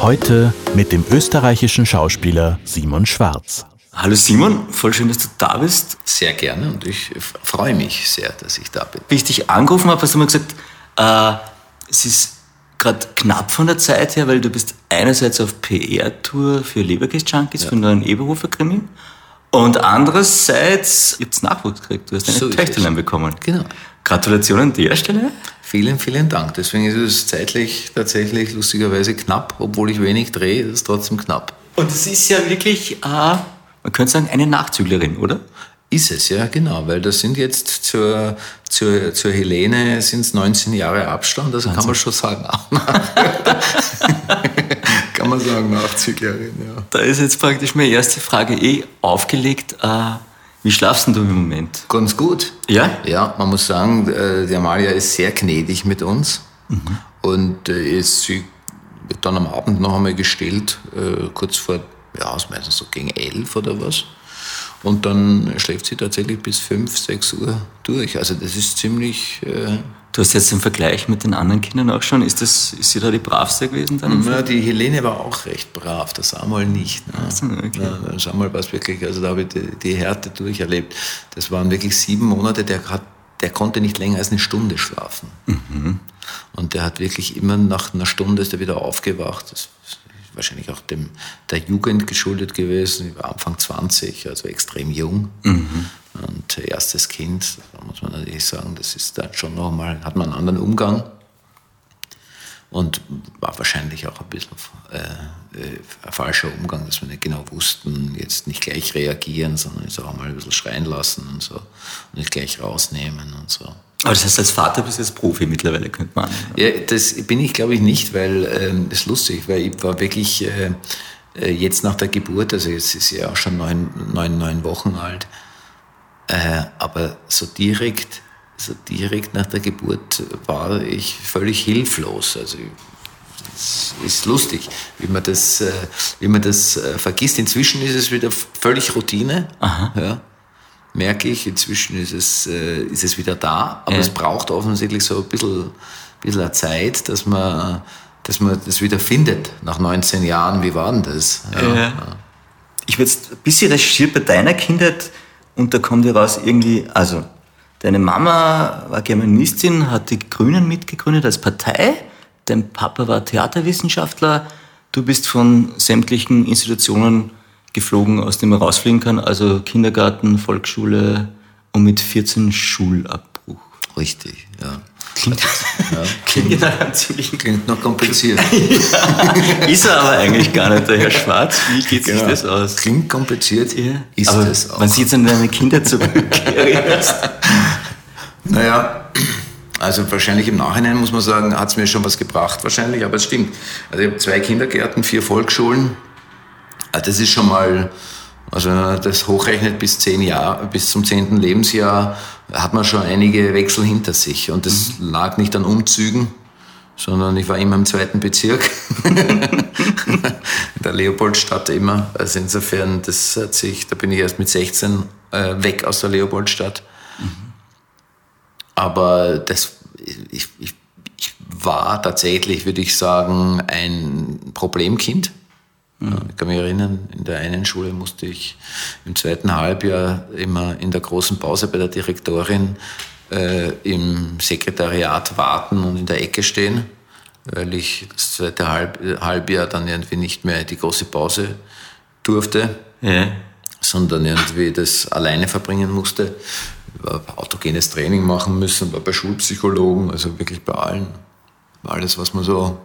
Heute mit dem österreichischen Schauspieler Simon Schwarz. Hallo Simon, voll schön, dass du da bist. Sehr gerne und ich freue mich sehr, dass ich da bin. Wie ich dich angerufen habe, hast du mir gesagt, äh, es ist gerade knapp von der Zeit her, weil du bist einerseits auf PR-Tour für Leberkäse-Junkies, ja. für einen neuen Eberhofer-Krimi und andererseits gibt es Nachwuchs gekriegt. Du hast eine so Töchterlein bekommen. Genau. Gratulation an der Stelle. Vielen, vielen Dank. Deswegen ist es zeitlich tatsächlich lustigerweise knapp, obwohl ich wenig drehe, ist es trotzdem knapp. Und es ist ja wirklich, äh, man könnte sagen, eine Nachzüglerin, oder? Ist es, ja, genau, weil das sind jetzt zur, zur, zur Helene sind es 19 Jahre Abstand, also kann man schon sagen, kann man sagen, Nachzüglerin, ja. Da ist jetzt praktisch meine erste Frage eh aufgelegt. Äh, wie schlafst du im Moment? Ganz gut. Ja? Ja, man muss sagen, äh, die Amalia ist sehr gnädig mit uns mhm. und äh, ist, sie wird dann am Abend noch einmal gestillt, kurz vor, ja, meistens so gegen elf oder was. Und dann schläft sie tatsächlich bis 5, 6 Uhr durch. Also das ist ziemlich... Äh du hast jetzt den Vergleich mit den anderen Kindern auch schon. Ist, das, ist sie da die bravste gewesen? Dann ja, die Helene war auch recht brav, das Samuel nicht. Ne? Also, okay. ja, Samuel war es wirklich, also da habe ich die, die Härte durcherlebt. Das waren wirklich sieben Monate, der, hat, der konnte nicht länger als eine Stunde schlafen. Mhm. Und der hat wirklich immer nach einer Stunde ist er wieder aufgewacht. Das wahrscheinlich auch dem, der Jugend geschuldet gewesen. Ich war Anfang 20, also extrem jung. Mhm. Und erstes Kind, da muss man natürlich sagen, das ist dann schon nochmal, hat man einen anderen Umgang. Und war wahrscheinlich auch ein bisschen äh, äh, ein falscher Umgang, dass wir nicht genau wussten, jetzt nicht gleich reagieren, sondern jetzt auch mal ein bisschen schreien lassen und so. Und nicht gleich rausnehmen und so. Aber das heißt, als Vater bist du jetzt Profi mittlerweile, könnte man. Ja, das bin ich, glaube ich, nicht, weil ähm, das ist lustig, weil ich war wirklich äh, äh, jetzt nach der Geburt, also jetzt ist sie ja auch schon neun, neun, neun Wochen alt, äh, aber so direkt, so direkt nach der Geburt war ich völlig hilflos. Also es ist lustig, wie man das, äh, wie man das äh, vergisst. Inzwischen ist es wieder völlig Routine. Aha. Ja merke ich, inzwischen ist es, äh, ist es wieder da, aber ja. es braucht offensichtlich so ein bisschen, bisschen Zeit, dass man, dass man das wieder findet nach 19 Jahren. Wie war denn das? Ja. Ja. Ich habe jetzt ein bisschen recherchiert bei deiner Kindheit und da kommt heraus irgendwie, also deine Mama war Germanistin, hat die Grünen mitgegründet als Partei, dein Papa war Theaterwissenschaftler, du bist von sämtlichen Institutionen geflogen, aus dem man rausfliegen kann. Also Kindergarten, Volksschule und mit 14 Schulabbruch. Richtig, ja. Klingt, ja. klingt, klingt, klingt noch kompliziert. ja. Ist er aber eigentlich gar nicht, der Herr Schwarz. Wie geht genau. sich das aus? Klingt kompliziert, ja. ist aber das auch. Wenn Sie jetzt an deine Kinder zurückerinnerst. naja, also wahrscheinlich im Nachhinein muss man sagen, hat es mir schon was gebracht, wahrscheinlich, aber es stimmt. Also ich habe zwei Kindergärten, vier Volksschulen, das ist schon mal, also wenn man das hochrechnet bis zehn Jahre, bis zum zehnten Lebensjahr, hat man schon einige Wechsel hinter sich. Und das mhm. lag nicht an Umzügen, sondern ich war immer im zweiten Bezirk. in der Leopoldstadt immer. Also insofern, das hat sich, da bin ich erst mit 16 äh, weg aus der Leopoldstadt. Mhm. Aber das, ich, ich, ich war tatsächlich, würde ich sagen, ein Problemkind. Ich kann mich erinnern, in der einen Schule musste ich im zweiten Halbjahr immer in der großen Pause bei der Direktorin äh, im Sekretariat warten und in der Ecke stehen, weil ich das zweite Halb, Halbjahr dann irgendwie nicht mehr die große Pause durfte, ja. sondern irgendwie das alleine verbringen musste. War autogenes Training machen müssen, war bei Schulpsychologen, also wirklich bei allen. Alles, was man so,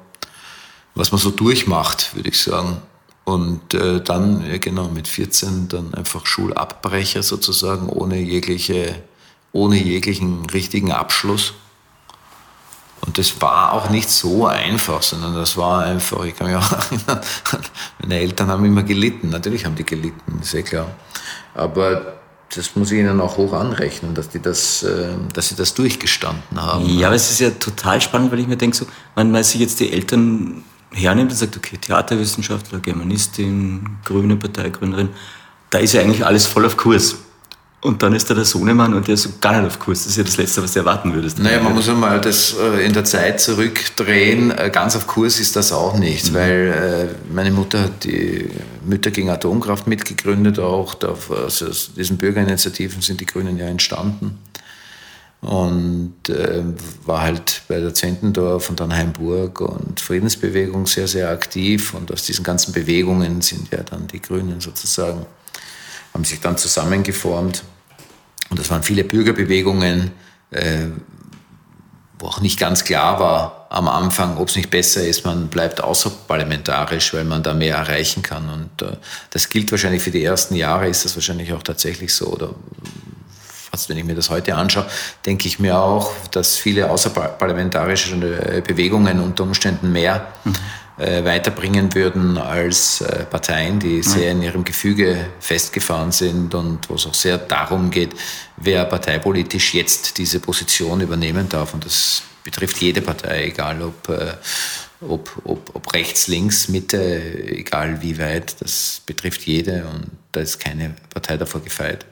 was man so durchmacht, würde ich sagen. Und äh, dann, ja genau, mit 14 dann einfach Schulabbrecher sozusagen, ohne, jegliche, ohne jeglichen richtigen Abschluss. Und das war auch nicht so einfach, sondern das war einfach, ich kann mich auch erinnern, meine Eltern haben immer gelitten. Natürlich haben die gelitten, ist eh klar. Aber das muss ich ihnen auch hoch anrechnen, dass, die das, äh, dass sie das durchgestanden haben. Ja, aber es ist ja total spannend, weil ich mir denke, so, man sich jetzt die Eltern hernimmt und sagt, okay, Theaterwissenschaftler, Germanistin, grüne Parteigründerin, da ist ja eigentlich alles voll auf Kurs. Und dann ist da der Sohnemann und der ist so gar nicht auf Kurs. Das ist ja das Letzte, was du erwarten würdest. Naja, man muss einmal das äh, in der Zeit zurückdrehen. Äh, ganz auf Kurs ist das auch nicht, mhm. weil äh, meine Mutter hat die Mütter gegen Atomkraft mitgegründet auch. Also aus diesen Bürgerinitiativen sind die Grünen ja entstanden. Und äh, war halt bei der Zentendorf und dann Heimburg und Friedensbewegung sehr, sehr aktiv. Und aus diesen ganzen Bewegungen sind ja dann die Grünen sozusagen haben sich dann zusammengeformt. Und das waren viele Bürgerbewegungen, äh, wo auch nicht ganz klar war am Anfang, ob es nicht besser ist, man bleibt außerparlamentarisch, weil man da mehr erreichen kann. Und äh, das gilt wahrscheinlich für die ersten Jahre, ist das wahrscheinlich auch tatsächlich so. Oder fast wenn ich mir das heute anschaue, denke ich mir auch, dass viele außerparlamentarische äh, Bewegungen unter Umständen mehr mhm äh, weiterbringen würden als äh, Parteien, die sehr in ihrem Gefüge festgefahren sind und wo es auch sehr darum geht, wer parteipolitisch jetzt diese Position übernehmen darf. Und das betrifft jede Partei, egal ob, äh, ob, ob, ob rechts, links, Mitte, egal wie weit, das betrifft jede und da ist keine Partei davor gefeit.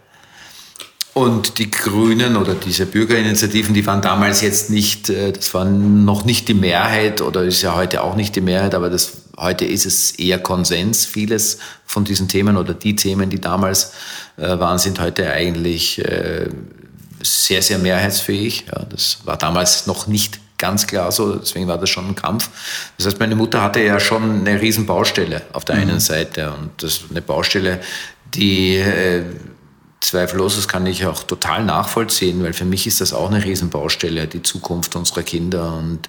Und die Grünen oder diese Bürgerinitiativen, die waren damals jetzt nicht, äh, das war noch nicht die Mehrheit oder ist ja heute auch nicht die Mehrheit, aber das, heute ist es eher Konsens. Vieles von diesen Themen oder die Themen, die damals äh, waren, sind heute eigentlich äh, sehr, sehr mehrheitsfähig. Ja, das war damals noch nicht ganz klar so, deswegen war das schon ein Kampf. Das heißt, meine Mutter hatte ja schon eine riesen Baustelle auf der mhm. einen Seite und das eine Baustelle, die Zweifellos, das kann ich auch total nachvollziehen, weil für mich ist das auch eine Riesenbaustelle, die Zukunft unserer Kinder. Und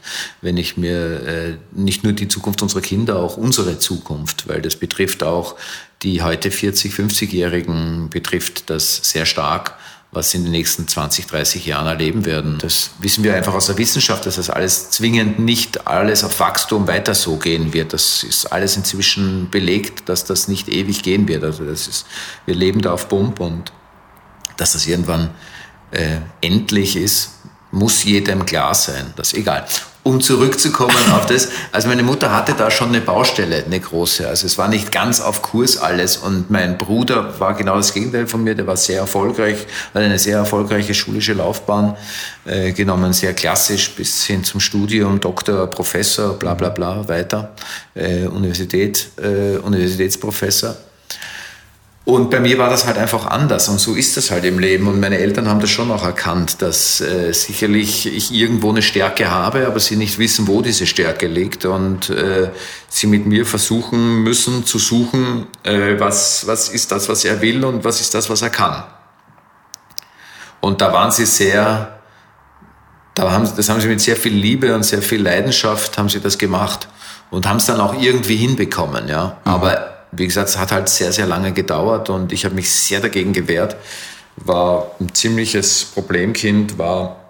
wenn ich mir äh, nicht nur die Zukunft unserer Kinder, auch unsere Zukunft, weil das betrifft auch die heute 40, 50-Jährigen, betrifft das sehr stark, was sie in den nächsten 20, 30 Jahren erleben werden. Das wissen wir einfach aus der Wissenschaft, dass das alles zwingend nicht alles auf Wachstum weiter so gehen wird. Das ist alles inzwischen belegt, dass das nicht ewig gehen wird. Also das ist, wir leben da auf Pump und dass das irgendwann äh, endlich ist, muss jedem klar sein. Das ist egal. Um zurückzukommen auf das, also meine Mutter hatte da schon eine Baustelle, eine große. Also es war nicht ganz auf Kurs alles. Und mein Bruder war genau das Gegenteil von mir. Der war sehr erfolgreich, hat eine sehr erfolgreiche schulische Laufbahn äh, genommen, sehr klassisch bis hin zum Studium, Doktor, Professor, bla bla bla, weiter, äh, Universität, äh, Universitätsprofessor. Und bei mir war das halt einfach anders und so ist das halt im Leben. Und meine Eltern haben das schon auch erkannt, dass äh, sicherlich ich irgendwo eine Stärke habe, aber sie nicht wissen, wo diese Stärke liegt und äh, sie mit mir versuchen müssen zu suchen, äh, was, was ist das, was er will und was ist das, was er kann. Und da waren sie sehr, da haben, das haben sie mit sehr viel Liebe und sehr viel Leidenschaft haben sie das gemacht und haben es dann auch irgendwie hinbekommen, ja. Mhm. Aber wie gesagt, es hat halt sehr, sehr lange gedauert und ich habe mich sehr dagegen gewehrt. War ein ziemliches Problemkind, war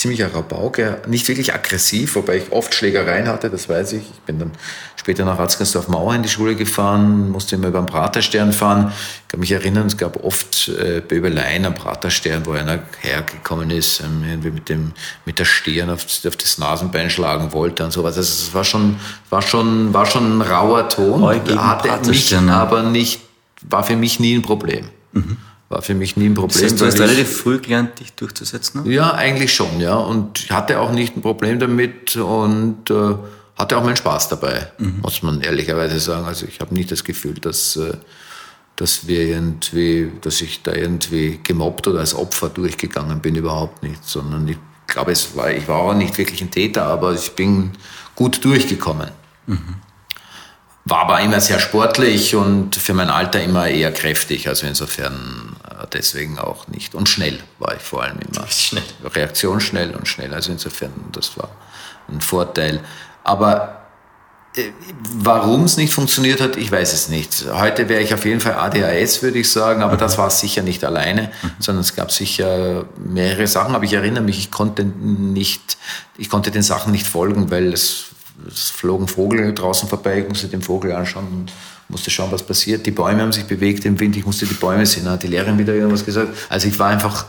ziemlicher Rabauke, nicht wirklich aggressiv, wobei ich oft Schlägereien hatte, das weiß ich. Ich bin dann später nach Ratzgersdorf Mauer in die Schule gefahren, musste immer über den Praterstern fahren. Ich kann mich erinnern, es gab oft äh, Böbeleien am Praterstern, wo einer hergekommen ist, ähm, irgendwie mit, dem, mit der Stirn auf, auf das Nasenbein schlagen wollte und sowas. Also es war schon, war schon, war schon ein rauer Ton, hatte mich aber nicht, war für mich nie ein Problem. Mhm war für mich nie ein Problem. Das heißt, du hast relativ früh gelernt, dich durchzusetzen? Ja, eigentlich schon, ja. Und ich hatte auch nicht ein Problem damit und äh, hatte auch meinen Spaß dabei, mhm. muss man ehrlicherweise sagen. Also ich habe nicht das Gefühl, dass, äh, dass wir irgendwie, dass ich da irgendwie gemobbt oder als Opfer durchgegangen bin, überhaupt nicht. Sondern ich glaube, es war, ich war auch nicht wirklich ein Täter, aber ich bin gut durchgekommen. Mhm. War aber immer sehr sportlich und für mein Alter immer eher kräftig. Also insofern deswegen auch nicht. Und schnell war ich vor allem immer. Schnell. Reaktion schnell und schnell. Also insofern, das war ein Vorteil. Aber Warum es nicht funktioniert hat, ich weiß es nicht. Heute wäre ich auf jeden Fall ADHS, würde ich sagen, aber das war sicher nicht alleine, sondern es gab sicher mehrere Sachen. Aber ich erinnere mich, ich konnte nicht, ich konnte den Sachen nicht folgen, weil es, es flog ein Vogel draußen vorbei, ich musste den Vogel anschauen und musste schauen, was passiert. Die Bäume haben sich bewegt im Wind, ich musste die Bäume sehen, da hat die Lehrerin wieder irgendwas gesagt. Also ich war einfach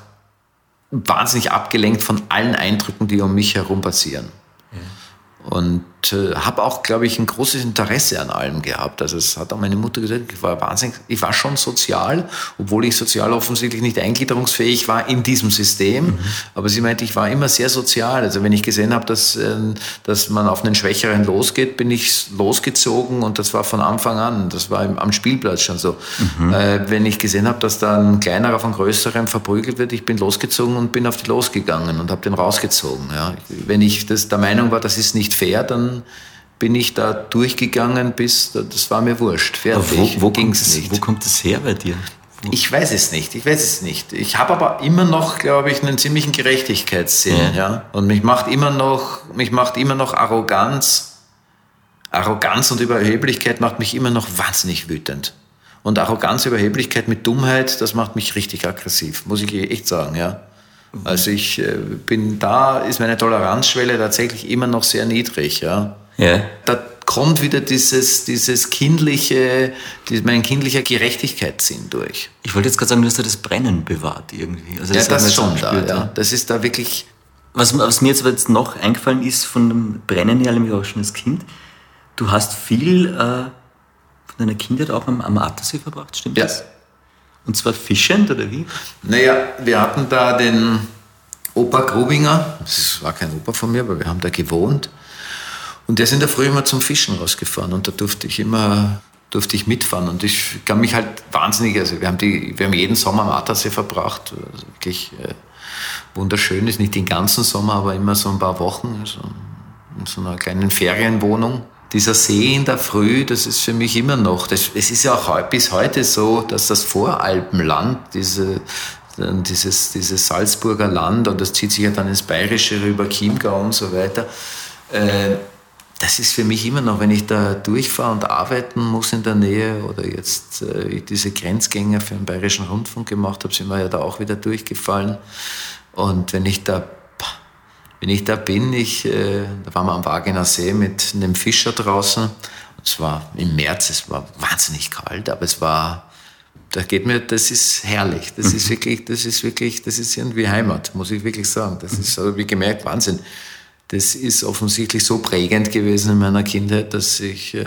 wahnsinnig abgelenkt von allen Eindrücken, die um mich herum passieren. Ja. Und äh, habe auch, glaube ich, ein großes Interesse an allem gehabt. Also es hat auch meine Mutter gesagt, ich war wahnsinnig, ich war schon sozial, obwohl ich sozial offensichtlich nicht eingliederungsfähig war in diesem System. Mhm. Aber sie meinte, ich war immer sehr sozial. Also wenn ich gesehen habe, dass, äh, dass man auf einen Schwächeren losgeht, bin ich losgezogen und das war von Anfang an. Das war am Spielplatz schon so. Mhm. Äh, wenn ich gesehen habe, dass da ein kleinerer von größerem verprügelt wird, ich bin losgezogen und bin auf die losgegangen und habe den rausgezogen. Ja. Wenn ich das der Meinung war, das ist nicht fair, dann bin ich da durchgegangen bis, das war mir wurscht, fertig. wo, wo, ging's nicht. wo kommt das her bei dir? Ich weiß es nicht, ich weiß es nicht. Ich habe aber immer noch, glaube ich, einen ziemlichen Gerechtigkeitssinn. Ja. ja? Und mich macht immer noch, mich macht immer noch Arroganz. Arroganz und Überheblichkeit macht mich immer noch wahnsinnig wütend. Und Arroganz, Überheblichkeit mit Dummheit, das macht mich richtig aggressiv, muss ich echt sagen, ja. Also ich äh, bin da, ist meine Toleranzschwelle tatsächlich immer noch sehr niedrig, ja. Ja. Da kommt wieder dieses, dieses kindliche, dieses, mein kindlicher Gerechtigkeitssinn durch. Ich wollte jetzt gerade sagen, du hast ja das Brennen bewahrt irgendwie. Also das ja, das schon da, ja. Das ist da wirklich... Was, was mir jetzt, jetzt noch eingefallen ist von dem Brennen her, nämlich auch schon als Kind, du hast viel äh, von deiner Kindheit auch am, am Attersee verbracht, stimmt ja. das? Und zwar fischend, oder wie? Naja, wir hatten da den Opa Grubinger, das war kein Opa von mir, aber wir haben da gewohnt. Und der ist in der Früh immer zum Fischen rausgefahren und da durfte ich immer durfte ich mitfahren und ich kann mich halt wahnsinnig, also wir haben, die, wir haben jeden Sommer am Attersee verbracht, also wirklich äh, wunderschön, ist nicht den ganzen Sommer, aber immer so ein paar Wochen, also in so einer kleinen Ferienwohnung. Dieser See in der Früh, das ist für mich immer noch, das, es ist ja auch bis heute so, dass das Voralpenland, diese, dieses, dieses Salzburger Land, und das zieht sich ja dann ins Bayerische rüber, Chiemgau und so weiter, äh, das ist für mich immer noch, wenn ich da durchfahre und arbeiten muss in der Nähe oder jetzt äh, diese Grenzgänger für den Bayerischen Rundfunk gemacht habe, sind wir ja da auch wieder durchgefallen. Und wenn ich da, wenn ich da bin, ich, äh, da waren wir am Wagener See mit einem Fischer draußen. Es war im März, es war wahnsinnig kalt, aber es war, da geht mir, das ist herrlich. Das ist wirklich, das ist wirklich, das ist irgendwie Heimat, muss ich wirklich sagen. Das ist, so wie gemerkt, Wahnsinn das ist offensichtlich so prägend gewesen in meiner Kindheit, dass ich, äh,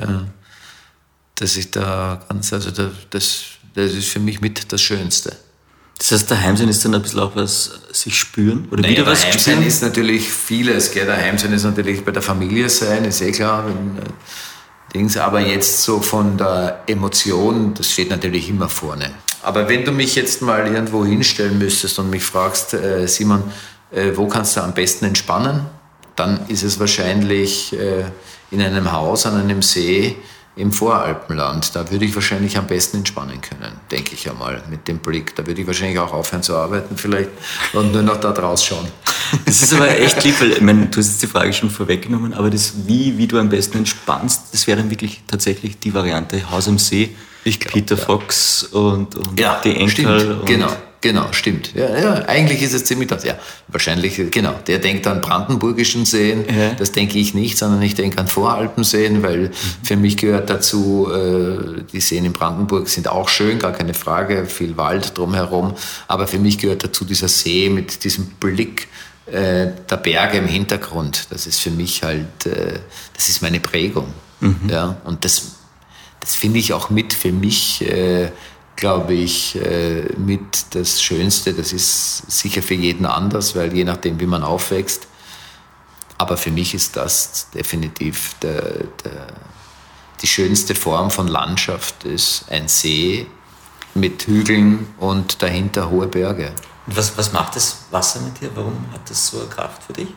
dass ich da ganz, also da, das, das ist für mich mit das Schönste. Das heißt, daheim ist dann ein bisschen auch was sich spüren? Oder naja, wieder was daheim spüren? ist natürlich vieles. Gell? Daheim sein ist natürlich bei der Familie sein, ist eh klar. Wenn, äh, Dings, aber jetzt so von der Emotion, das steht natürlich immer vorne. Aber wenn du mich jetzt mal irgendwo hinstellen müsstest und mich fragst, äh, Simon, äh, wo kannst du am besten entspannen? dann ist es wahrscheinlich äh, in einem Haus an einem See im Voralpenland. Da würde ich wahrscheinlich am besten entspannen können, denke ich einmal, mit dem Blick. Da würde ich wahrscheinlich auch aufhören zu arbeiten vielleicht und nur noch da draus schauen. Das ist aber echt lieb, weil ich meine, du hast jetzt die Frage schon vorweggenommen, aber das, wie, wie du am besten entspannst, das wäre dann wirklich tatsächlich die Variante Haus am See, glaub, Peter ja. Fox und, und ja, die Enkel. Stimmt, genau. Genau, stimmt. Ja, ja, eigentlich ist es ziemlich das. Ja, wahrscheinlich, genau. Der denkt an brandenburgischen Seen. Ja. Das denke ich nicht, sondern ich denke an Voralpenseen, weil für mich gehört dazu, äh, die Seen in Brandenburg sind auch schön, gar keine Frage, viel Wald drumherum. Aber für mich gehört dazu dieser See mit diesem Blick äh, der Berge im Hintergrund. Das ist für mich halt, äh, das ist meine Prägung. Mhm. Ja, und das, das finde ich auch mit für mich äh, glaube ich, äh, mit das Schönste. Das ist sicher für jeden anders, weil je nachdem, wie man aufwächst. Aber für mich ist das definitiv der, der, die schönste Form von Landschaft, ist ein See mit Hügeln und dahinter hohe Berge. Und was, was macht das Wasser mit dir? Warum hat das so eine Kraft für dich?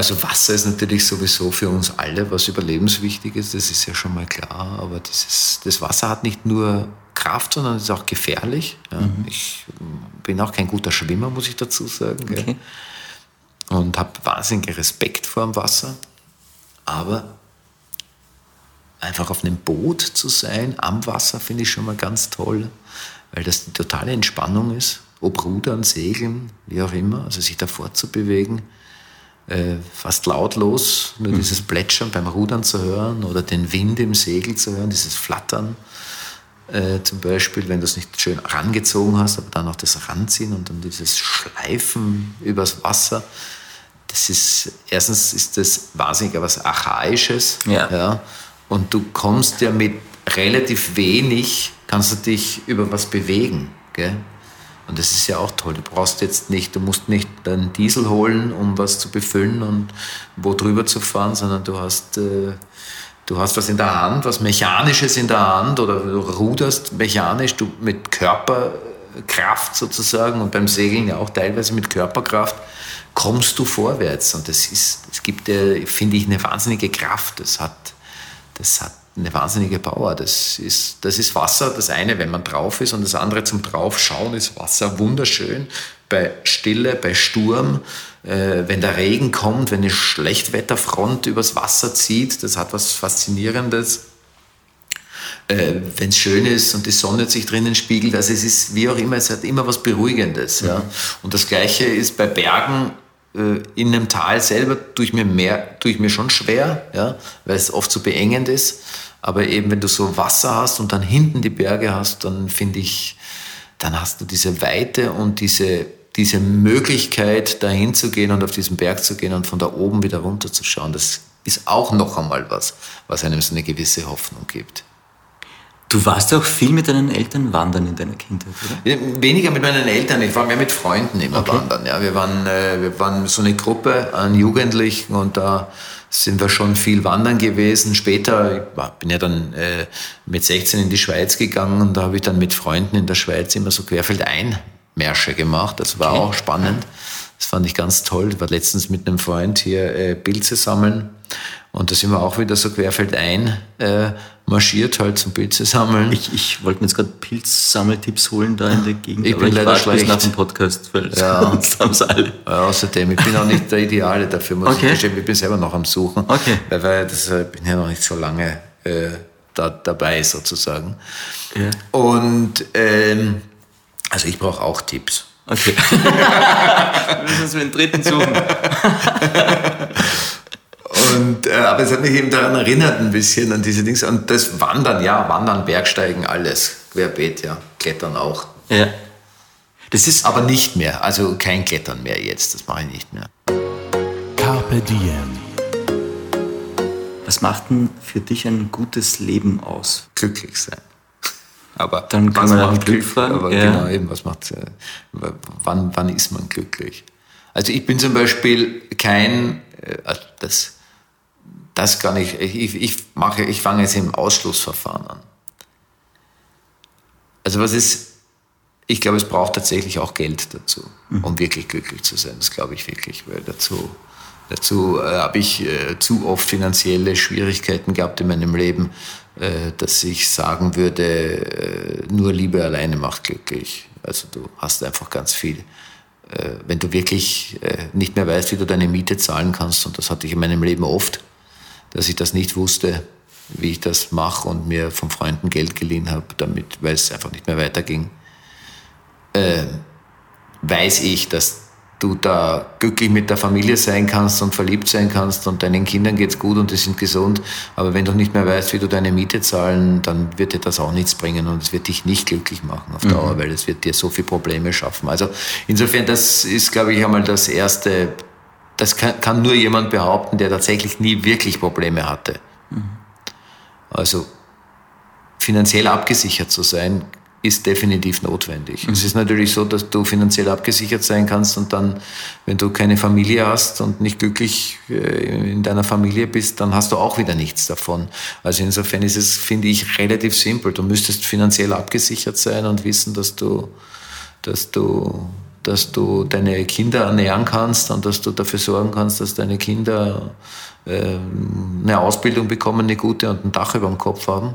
Also Wasser ist natürlich sowieso für uns alle was überlebenswichtig ist, das ist ja schon mal klar. Aber dieses, das Wasser hat nicht nur Kraft, sondern ist auch gefährlich. Ja. Mhm. Ich bin auch kein guter Schwimmer, muss ich dazu sagen. Okay. Und habe wahnsinnigen Respekt vor dem Wasser. aber einfach auf einem Boot zu sein, am Wasser, finde ich schon mal ganz toll, weil das die totale Entspannung ist. Ob Rudern, Segeln, wie auch immer, also sich da fortzubewegen, äh, fast lautlos, nur mhm. dieses Plätschern beim Rudern zu hören oder den Wind im Segel zu hören, dieses Flattern. Äh, zum Beispiel, wenn du es nicht schön rangezogen hast, aber dann auch das Ranziehen und dann dieses Schleifen übers Wasser. Das ist, erstens ist das wahnsinnig was Archaisches. Ja. ja. Und du kommst ja mit relativ wenig, kannst du dich über was bewegen. Gell? Und das ist ja auch toll. Du brauchst jetzt nicht, du musst nicht einen Diesel holen, um was zu befüllen und wo drüber zu fahren, sondern du hast, äh, du hast was in der Hand, was Mechanisches in der Hand oder du ruderst mechanisch, du mit Körperkraft sozusagen und beim Segeln ja auch teilweise mit Körperkraft kommst du vorwärts. Und das ist, es gibt ja, finde ich, eine wahnsinnige Kraft. Das hat, das hat eine wahnsinnige Power. Das ist, das ist Wasser, das eine, wenn man drauf ist, und das andere zum Draufschauen ist Wasser wunderschön. Bei Stille, bei Sturm, äh, wenn der Regen kommt, wenn eine Schlechtwetterfront übers Wasser zieht, das hat was Faszinierendes. Äh, wenn es schön ist und die Sonne sich drinnen spiegelt, also es ist wie auch immer, es hat immer was Beruhigendes. Mhm. Ja. Und das Gleiche ist bei Bergen äh, in einem Tal selber tue ich mir mehr, tue ich mir schon schwer, ja, weil es oft so beengend ist. Aber eben, wenn du so Wasser hast und dann hinten die Berge hast, dann finde ich, dann hast du diese Weite und diese, diese Möglichkeit, dahin zu gehen und auf diesen Berg zu gehen und von da oben wieder runter zu schauen. Das ist auch noch einmal was, was einem so eine gewisse Hoffnung gibt. Du warst ja auch viel mit deinen Eltern wandern in deiner Kindheit, oder? Weniger mit meinen Eltern, ich war mehr mit Freunden immer okay. wandern. Ja, wir, waren, äh, wir waren so eine Gruppe an Jugendlichen und da sind wir schon viel wandern gewesen. Später, ich bin ja dann äh, mit 16 in die Schweiz gegangen und da habe ich dann mit Freunden in der Schweiz immer so Querfeldein-Märsche gemacht. Das war okay. auch spannend. Das fand ich ganz toll. Ich war letztens mit einem Freund hier äh, Pilze sammeln und da sind wir auch wieder so querfeldein äh, marschiert halt zum Pilze sammeln. Ich, ich wollte mir jetzt gerade Pilzsammeltipps holen da in der Gegend. Ich bin leider schlecht. nach dem Podcast, weil ja. sonst haben sie alle. Ja, außerdem, ich bin auch nicht der Ideale dafür, muss okay. ich gestehen. Ich bin selber noch am Suchen. Okay. Weil, weil das, ich äh, bin ja noch nicht so lange äh, da, dabei sozusagen. Ja. Und ähm, also ich brauche auch Tipps. Okay. wir müssen uns einen dritten suchen. Äh, aber es hat mich eben daran erinnert ein bisschen an diese Dinge. Und das Wandern, ja, Wandern, Bergsteigen, alles. Querbeet, ja. Klettern auch. Ja. Das ist aber nicht mehr. Also kein Klettern mehr jetzt. Das mache ich nicht mehr. Carpe Diem. Was macht denn für dich ein gutes Leben aus? Glücklich sein. Aber dann kann man auch Glück fragen. Aber ja. genau eben, was macht, äh, wann, wann ist man glücklich? Also ich bin zum Beispiel kein, äh, also das das kann ich, ich, ich mache, ich fange jetzt im Ausschlussverfahren an. Also was ist, ich glaube, es braucht tatsächlich auch Geld dazu, mhm. um wirklich glücklich zu sein. Das glaube ich wirklich, weil dazu, dazu äh, habe ich äh, zu oft finanzielle Schwierigkeiten gehabt in meinem Leben, äh, dass ich sagen würde, äh, nur Liebe alleine macht glücklich. Also du hast einfach ganz viel. Äh, wenn du wirklich äh, nicht mehr weißt, wie du deine Miete zahlen kannst, und das hatte ich in meinem Leben oft, dass ich das nicht wusste, wie ich das mache und mir von Freunden Geld geliehen habe, damit, weil es einfach nicht mehr weiterging, äh, weiß ich, dass du da glücklich mit der Familie sein kannst und verliebt sein kannst und deinen Kindern geht's gut und die sind gesund. Aber wenn du nicht mehr weißt, wie du deine Miete zahlen, dann wird dir das auch nichts bringen und es wird dich nicht glücklich machen auf Dauer, mhm. weil es wird dir so viele Probleme schaffen. Also insofern, das ist, glaube ich, einmal das erste das kann, kann, nur jemand behaupten, der tatsächlich nie wirklich Probleme hatte. Mhm. Also finanziell abgesichert zu sein, ist definitiv notwendig. Mhm. Es ist natürlich so, dass du finanziell abgesichert sein kannst und dann, wenn du keine Familie hast und nicht glücklich äh, in deiner Familie bist, dann hast du auch wieder nichts davon. Also insofern ist es, finde ich, relativ simpel. Du müsstest finanziell abgesichert sein und wissen, dass du, dass du dass du deine Kinder ernähren kannst und dass du dafür sorgen kannst, dass deine Kinder äh, eine Ausbildung bekommen, eine gute und ein Dach über dem Kopf haben.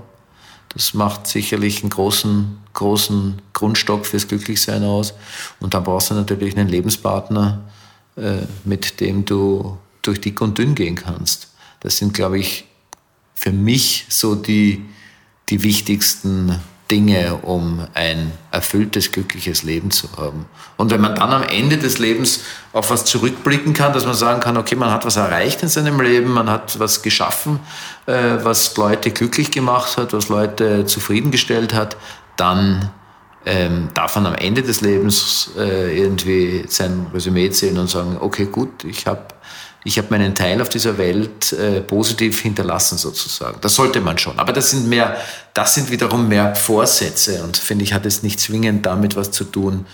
Das macht sicherlich einen großen, großen Grundstock fürs Glücklichsein aus. Und dann brauchst du natürlich einen Lebenspartner, äh, mit dem du durch dick und dünn gehen kannst. Das sind, glaube ich, für mich so die, die wichtigsten Dinge, um ein erfülltes, glückliches Leben zu haben. Und wenn man dann am Ende des Lebens auf was zurückblicken kann, dass man sagen kann, okay, man hat was erreicht in seinem Leben, man hat was geschaffen, äh, was Leute glücklich gemacht hat, was Leute zufriedengestellt hat, dann ähm, darf man am Ende des Lebens äh, irgendwie sein Resümee zählen und sagen, okay, gut, ich habe ich habe meinen Teil auf dieser Welt äh, positiv hinterlassen sozusagen. Das sollte man schon. Aber das sind mehr, das sind wiederum mehr Vorsätze und finde ich, hat es nicht zwingend damit was zu tun,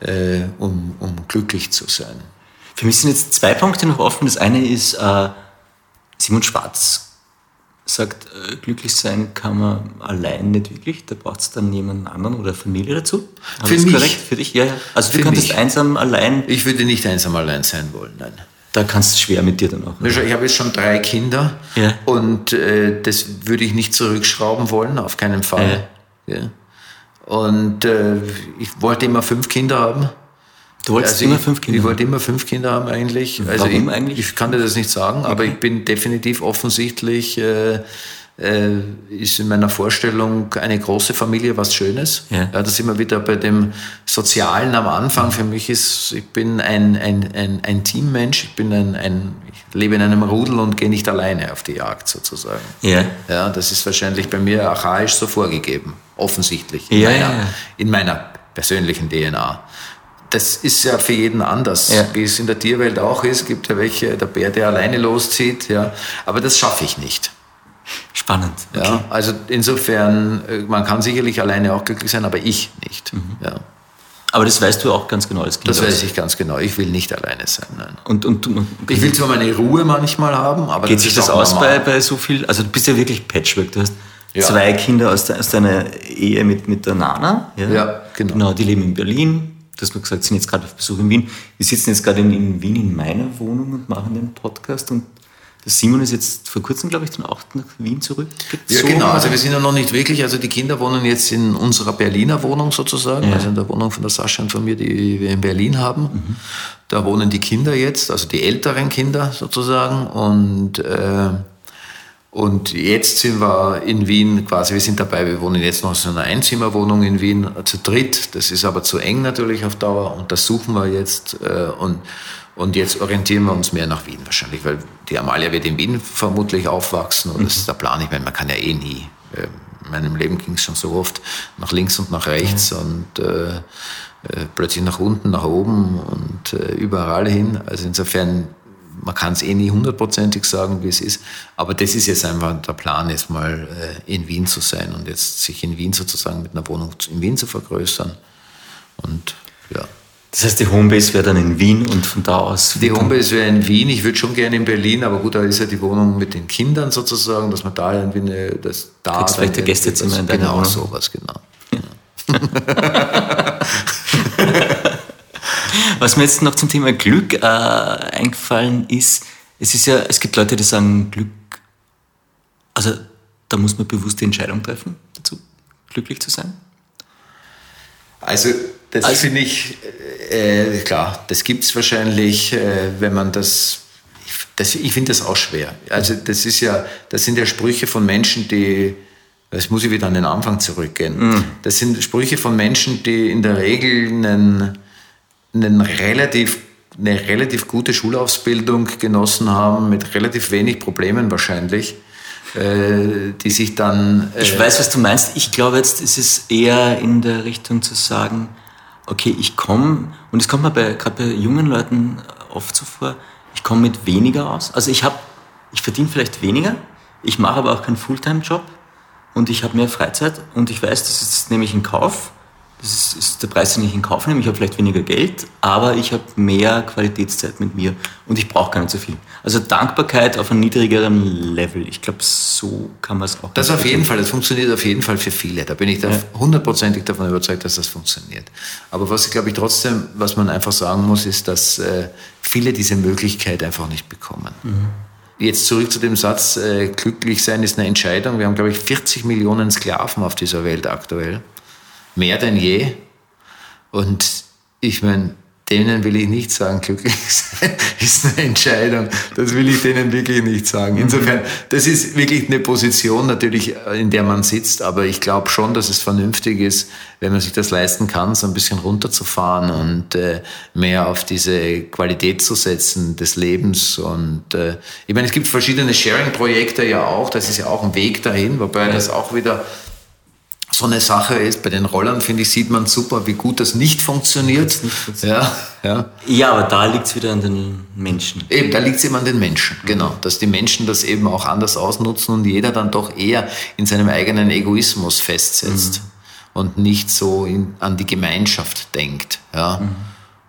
äh, um, um glücklich zu sein. Für mich sind jetzt zwei Punkte noch offen. Das eine ist, äh, Simon Schwarz sagt, äh, glücklich sein kann man allein nicht wirklich. Da braucht es dann jemanden anderen oder Familie dazu. Habe Für mich. korrekt? Für dich? Ja, ja. Also du Für könntest mich. einsam allein. Ich würde nicht einsam allein sein wollen, nein. Da kannst du schwer mit dir dann auch. Ich habe jetzt schon drei Kinder ja. und äh, das würde ich nicht zurückschrauben wollen, auf keinen Fall. Ja. ja. Und äh, ich wollte immer fünf Kinder haben. Du wolltest also immer fünf Kinder? Ich wollte immer fünf Kinder haben eigentlich. Also Warum ich, eigentlich? Ich kann dir das nicht sagen, okay. aber ich bin definitiv offensichtlich, äh, äh, ist in meiner Vorstellung eine große Familie was Schönes. Ja. ja, das wir wieder bei dem Sozialen am Anfang. Für mich ist, ich bin ein, ein, ein, ein Teammensch, ich bin ein, ein, ich lebe in einem Rudel und gehe nicht alleine auf die Jagd sozusagen. Ja. Ja, das ist wahrscheinlich bei mir archaisch so vorgegeben. Offensichtlich. In, ja, meiner, ja. in meiner persönlichen DNA das ist ja für jeden anders, ja. wie es in der Tierwelt auch ist. Es gibt ja welche, der Bär, der alleine loszieht, ja. Aber das schaffe ich nicht. Spannend. Okay. Ja, also insofern, äh, man kann sicherlich alleine auch glücklich sein, aber ich nicht. Mhm. Ja. Aber das weißt du auch ganz genau als Kind. Das weiß ich ganz genau. Ich will nicht alleine sein. Nein. Und, und du, ich will zwar meine Ruhe manchmal haben, aber geht sich das aus bei, bei so viel? Also du bist ja wirklich Patchwork. Du hast ja. zwei Kinder aus, de, aus deiner Ehe mit, mit der Nana. Ja? ja, genau. Genau, die leben in Berlin du hast mir gesagt, sind jetzt gerade auf Besuch in Wien. Wir sitzen jetzt gerade in, in, Wien in meiner Wohnung und machen den Podcast und Simon ist jetzt vor kurzem, glaube ich, dann auch nach Wien zurückgezogen. Ja, genau. Also wir sind ja noch nicht wirklich, also die Kinder wohnen jetzt in unserer Berliner Wohnung sozusagen, ja. also in der Wohnung von der Sascha und von mir, die wir in Berlin haben. Mhm. Da wohnen die Kinder jetzt, also die älteren Kinder sozusagen und äh, und jetzt sind wir in Wien quasi, wir sind dabei, wir wohnen jetzt noch in so einer Einzimmerwohnung in Wien zu dritt. Das ist aber zu eng natürlich auf Dauer und das suchen wir jetzt. Äh, und, und jetzt orientieren wir uns mehr nach Wien wahrscheinlich, weil die Amalia wird in Wien vermutlich aufwachsen und das ist der Plan. Ich meine, man kann ja eh nie. Äh, in meinem Leben ging es schon so oft nach links und nach rechts ja. und äh, äh, plötzlich nach unten, nach oben und äh, überall hin. Also insofern man kann es eh nie hundertprozentig sagen, wie es ist. Aber das ist jetzt einfach der Plan, jetzt mal äh, in Wien zu sein und jetzt sich in Wien sozusagen mit einer Wohnung in Wien zu vergrößern. Und ja. Das heißt, die Homebase wäre dann in Wien und von da aus. Die Homebase wäre in Wien. Ich würde schon gerne in Berlin, aber gut, da ist ja die Wohnung mit den Kindern sozusagen, dass man da irgendwie eine, das da. Kriegst vielleicht Gästezimmer in deiner Genau, Wohnung. sowas, genau. Ja. Was mir jetzt noch zum Thema Glück äh, eingefallen ist, es ist ja, es gibt Leute, die sagen, Glück, also da muss man bewusst die Entscheidung treffen, dazu glücklich zu sein. Also das also, finde ich, äh, klar, das gibt es wahrscheinlich, äh, wenn man das, das ich finde das auch schwer. Also das ist ja, das sind ja Sprüche von Menschen, die, das muss ich wieder an den Anfang zurückgehen. Mhm. Das sind Sprüche von Menschen, die in der Regel einen einen relativ, eine relativ gute Schulausbildung genossen haben, mit relativ wenig Problemen wahrscheinlich, äh, die sich dann... Äh ich weiß, was du meinst. Ich glaube jetzt, ist es eher in der Richtung zu sagen, okay, ich komme, und es kommt mir bei, gerade bei jungen Leuten oft so vor, ich komme mit weniger aus. Also ich habe, ich verdiene vielleicht weniger, ich mache aber auch keinen Fulltime-Job und ich habe mehr Freizeit und ich weiß, das ist nämlich in Kauf das ist, ist, der Preis, den ich in Kauf nehme. Ich habe vielleicht weniger Geld, aber ich habe mehr Qualitätszeit mit mir und ich brauche gar nicht so viel. Also Dankbarkeit auf einem niedrigeren Level. Ich glaube, so kann man es auch. Das auf jeden Fall, das funktioniert auf jeden Fall für viele. Da bin ich da hundertprozentig ja. davon überzeugt, dass das funktioniert. Aber was ich glaube ich trotzdem, was man einfach sagen muss, ist, dass äh, viele diese Möglichkeit einfach nicht bekommen. Mhm. Jetzt zurück zu dem Satz, äh, glücklich sein ist eine Entscheidung. Wir haben, glaube ich, 40 Millionen Sklaven auf dieser Welt aktuell mehr denn je. Und ich meine, denen will ich nicht sagen, glücklich sein ist eine Entscheidung. Das will ich denen wirklich nicht sagen. Insofern, das ist wirklich eine Position natürlich, in der man sitzt, aber ich glaube schon, dass es vernünftig ist, wenn man sich das leisten kann, so ein bisschen runterzufahren und äh, mehr auf diese Qualität zu setzen des Lebens. Und äh, ich meine, es gibt verschiedene Sharing-Projekte ja auch, das ist ja auch ein Weg dahin, wobei das auch wieder so eine Sache ist. Bei den Rollern, finde ich, sieht man super, wie gut das nicht funktioniert. Ja, ja. ja, aber da liegt es wieder an den Menschen. Eben, da liegt es eben an den Menschen, genau. Dass die Menschen das eben auch anders ausnutzen und jeder dann doch eher in seinem eigenen Egoismus festsetzt mhm. und nicht so in, an die Gemeinschaft denkt. Ja. Mhm.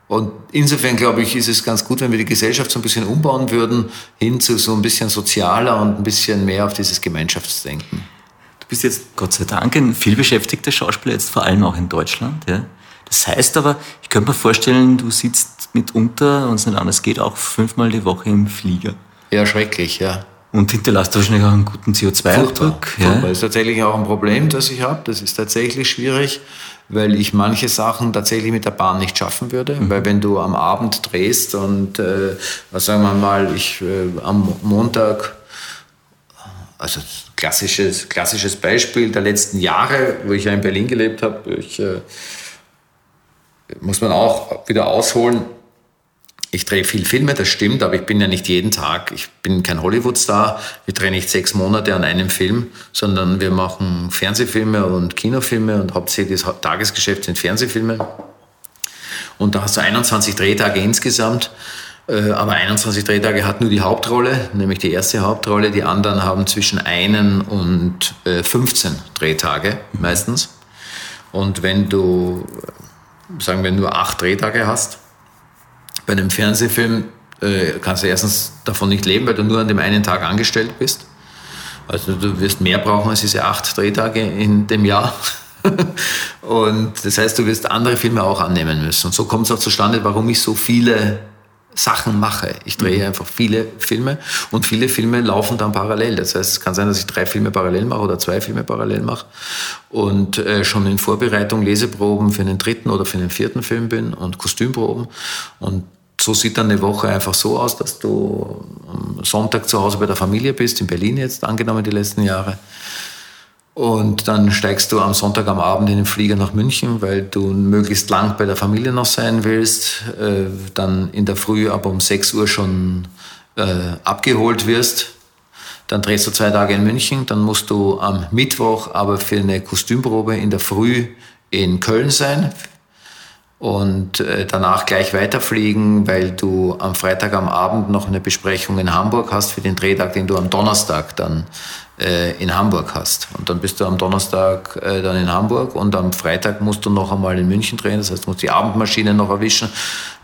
Und insofern glaube ich, ist es ganz gut, wenn wir die Gesellschaft so ein bisschen umbauen würden, hin zu so ein bisschen sozialer und ein bisschen mehr auf dieses Gemeinschaftsdenken. Du bist jetzt, Gott sei Dank, ein vielbeschäftigter Schauspieler, jetzt vor allem auch in Deutschland. Ja. Das heißt aber, ich könnte mir vorstellen, du sitzt mitunter, wenn es nicht anders geht, auch fünfmal die Woche im Flieger. Ja, schrecklich, ja. Und hinterlasst wahrscheinlich auch einen guten CO2-Abdruck. Ja. Das ist tatsächlich auch ein Problem, das ich habe. Das ist tatsächlich schwierig, weil ich manche Sachen tatsächlich mit der Bahn nicht schaffen würde. Mhm. Weil wenn du am Abend drehst und, äh, was sagen wir mal, ich äh, am Montag also klassisches, klassisches Beispiel der letzten Jahre, wo ich ja in Berlin gelebt habe, ich, äh, muss man auch wieder ausholen. Ich drehe viel Filme, das stimmt, aber ich bin ja nicht jeden Tag, ich bin kein Hollywood-Star, wir drehen nicht sechs Monate an einem Film, sondern wir machen Fernsehfilme und Kinofilme und hauptsächlich das Tagesgeschäft sind Fernsehfilme. Und da hast du 21 Drehtage insgesamt. Äh, aber 21 Drehtage hat nur die Hauptrolle, nämlich die erste Hauptrolle. Die anderen haben zwischen einen und 15 äh, Drehtage meistens. Und wenn du, sagen wir, nur acht Drehtage hast, bei einem Fernsehfilm äh, kannst du erstens davon nicht leben, weil du nur an dem einen Tag angestellt bist. Also du wirst mehr brauchen als diese acht Drehtage in dem Jahr. und das heißt, du wirst andere Filme auch annehmen müssen. Und so kommt es auch zustande, warum ich so viele Sachen mache. Ich drehe mhm. einfach viele Filme und viele Filme laufen dann parallel. Das heißt, es kann sein, dass ich drei Filme parallel mache oder zwei Filme parallel mache und äh, schon in Vorbereitung Leseproben für den dritten oder für den vierten Film bin und Kostümproben. Und so sieht dann eine Woche einfach so aus, dass du am Sonntag zu Hause bei der Familie bist, in Berlin jetzt angenommen die letzten Jahre und dann steigst du am Sonntag am Abend in den Flieger nach München, weil du möglichst lang bei der Familie noch sein willst. Äh, dann in der Früh aber um 6 Uhr schon äh, abgeholt wirst. Dann drehst du zwei Tage in München. Dann musst du am Mittwoch aber für eine Kostümprobe in der Früh in Köln sein. Und äh, danach gleich weiterfliegen, weil du am Freitag am Abend noch eine Besprechung in Hamburg hast für den Drehtag, den du am Donnerstag dann äh, in Hamburg hast. Und dann bist du am Donnerstag äh, dann in Hamburg und am Freitag musst du noch einmal in München drehen. Das heißt, du musst die Abendmaschine noch erwischen.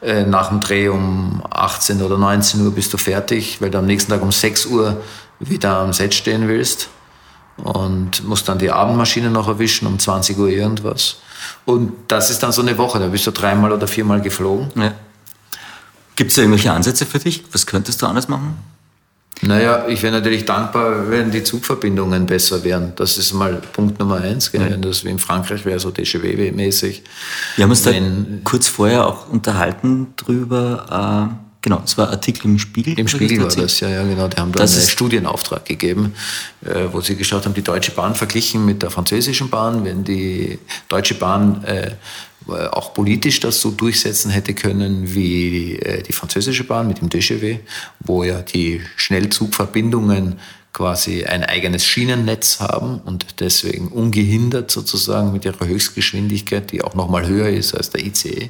Äh, nach dem Dreh um 18 oder 19 Uhr bist du fertig, weil du am nächsten Tag um 6 Uhr wieder am Set stehen willst. Und musst dann die Abendmaschine noch erwischen um 20 Uhr irgendwas. Und das ist dann so eine Woche, da bist du dreimal oder viermal geflogen. Ja. Gibt es da irgendwelche Ansätze für dich? Was könntest du anders machen? Naja, ich wäre natürlich dankbar, wenn die Zugverbindungen besser wären. Das ist mal Punkt Nummer eins, gell? wenn das wie in Frankreich wäre, so DGW-mäßig. Wir haben uns da kurz vorher auch unterhalten drüber. Äh, genau, es war Artikel im Spiegel. Im Spiegel war das, ja, ja, genau. Die haben da einen Studienauftrag gegeben, äh, wo sie geschaut haben, die Deutsche Bahn verglichen mit der französischen Bahn. Wenn die Deutsche Bahn äh, auch politisch das so durchsetzen hätte können wie äh, die französische Bahn mit dem DGW, wo ja die Schnellzugverbindungen quasi ein eigenes Schienennetz haben und deswegen ungehindert sozusagen mit ihrer Höchstgeschwindigkeit, die auch nochmal höher ist als der ICE,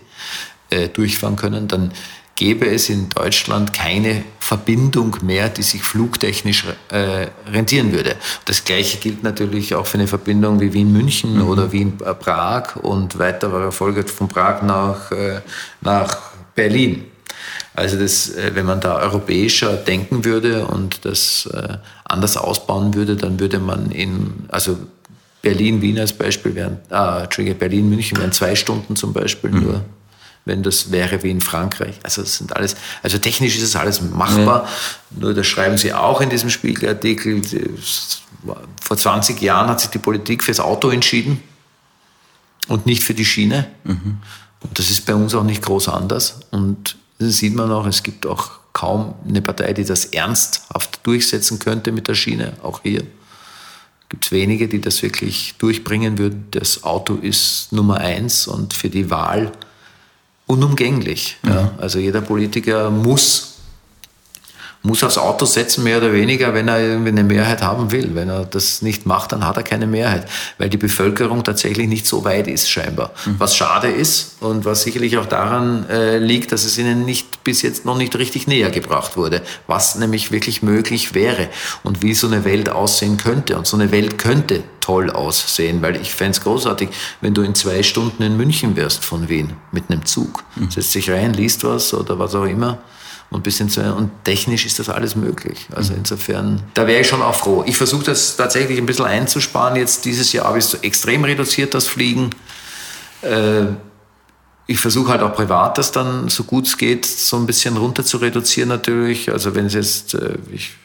äh, durchfahren können, dann gäbe es in Deutschland keine Verbindung mehr, die sich flugtechnisch äh, rentieren würde. Das Gleiche gilt natürlich auch für eine Verbindung wie Wien-München mhm. oder Wien-Prag und weitere Erfolge von Prag nach, äh, nach Berlin. Also das, äh, wenn man da europäischer denken würde und das äh, anders ausbauen würde, dann würde man in, also Berlin-Wien als Beispiel wären, ah, Berlin-München wären zwei Stunden zum Beispiel mhm. nur wenn das wäre wie in Frankreich. Also das sind alles, also technisch ist es alles machbar. Ja. Nur das schreiben sie auch in diesem Spiegelartikel. Vor 20 Jahren hat sich die Politik fürs Auto entschieden und nicht für die Schiene. Mhm. Und das ist bei uns auch nicht groß anders. Und das sieht man auch, es gibt auch kaum eine Partei, die das ernsthaft durchsetzen könnte mit der Schiene, auch hier. Gibt es wenige, die das wirklich durchbringen würden. Das Auto ist Nummer eins und für die Wahl unumgänglich. Ja. Also jeder Politiker muss muss aufs Auto setzen, mehr oder weniger, wenn er irgendwie eine Mehrheit haben will. Wenn er das nicht macht, dann hat er keine Mehrheit, weil die Bevölkerung tatsächlich nicht so weit ist, scheinbar. Mhm. Was schade ist und was sicherlich auch daran äh, liegt, dass es ihnen nicht bis jetzt noch nicht richtig näher gebracht wurde, was nämlich wirklich möglich wäre und wie so eine Welt aussehen könnte. Und so eine Welt könnte toll aussehen, weil ich fände es großartig, wenn du in zwei Stunden in München wärst von Wien mit einem Zug. Mhm. Setzt dich rein, liest was oder was auch immer und bisschen zu, und technisch ist das alles möglich. Also mhm. insofern, da wäre ich schon auch froh. Ich versuche das tatsächlich ein bisschen einzusparen. Jetzt dieses Jahr habe ich es extrem reduziert, das Fliegen. Äh, ich versuche halt auch privat das dann, so gut es geht, so ein bisschen runter zu reduzieren natürlich. Also wenn es jetzt, äh, ich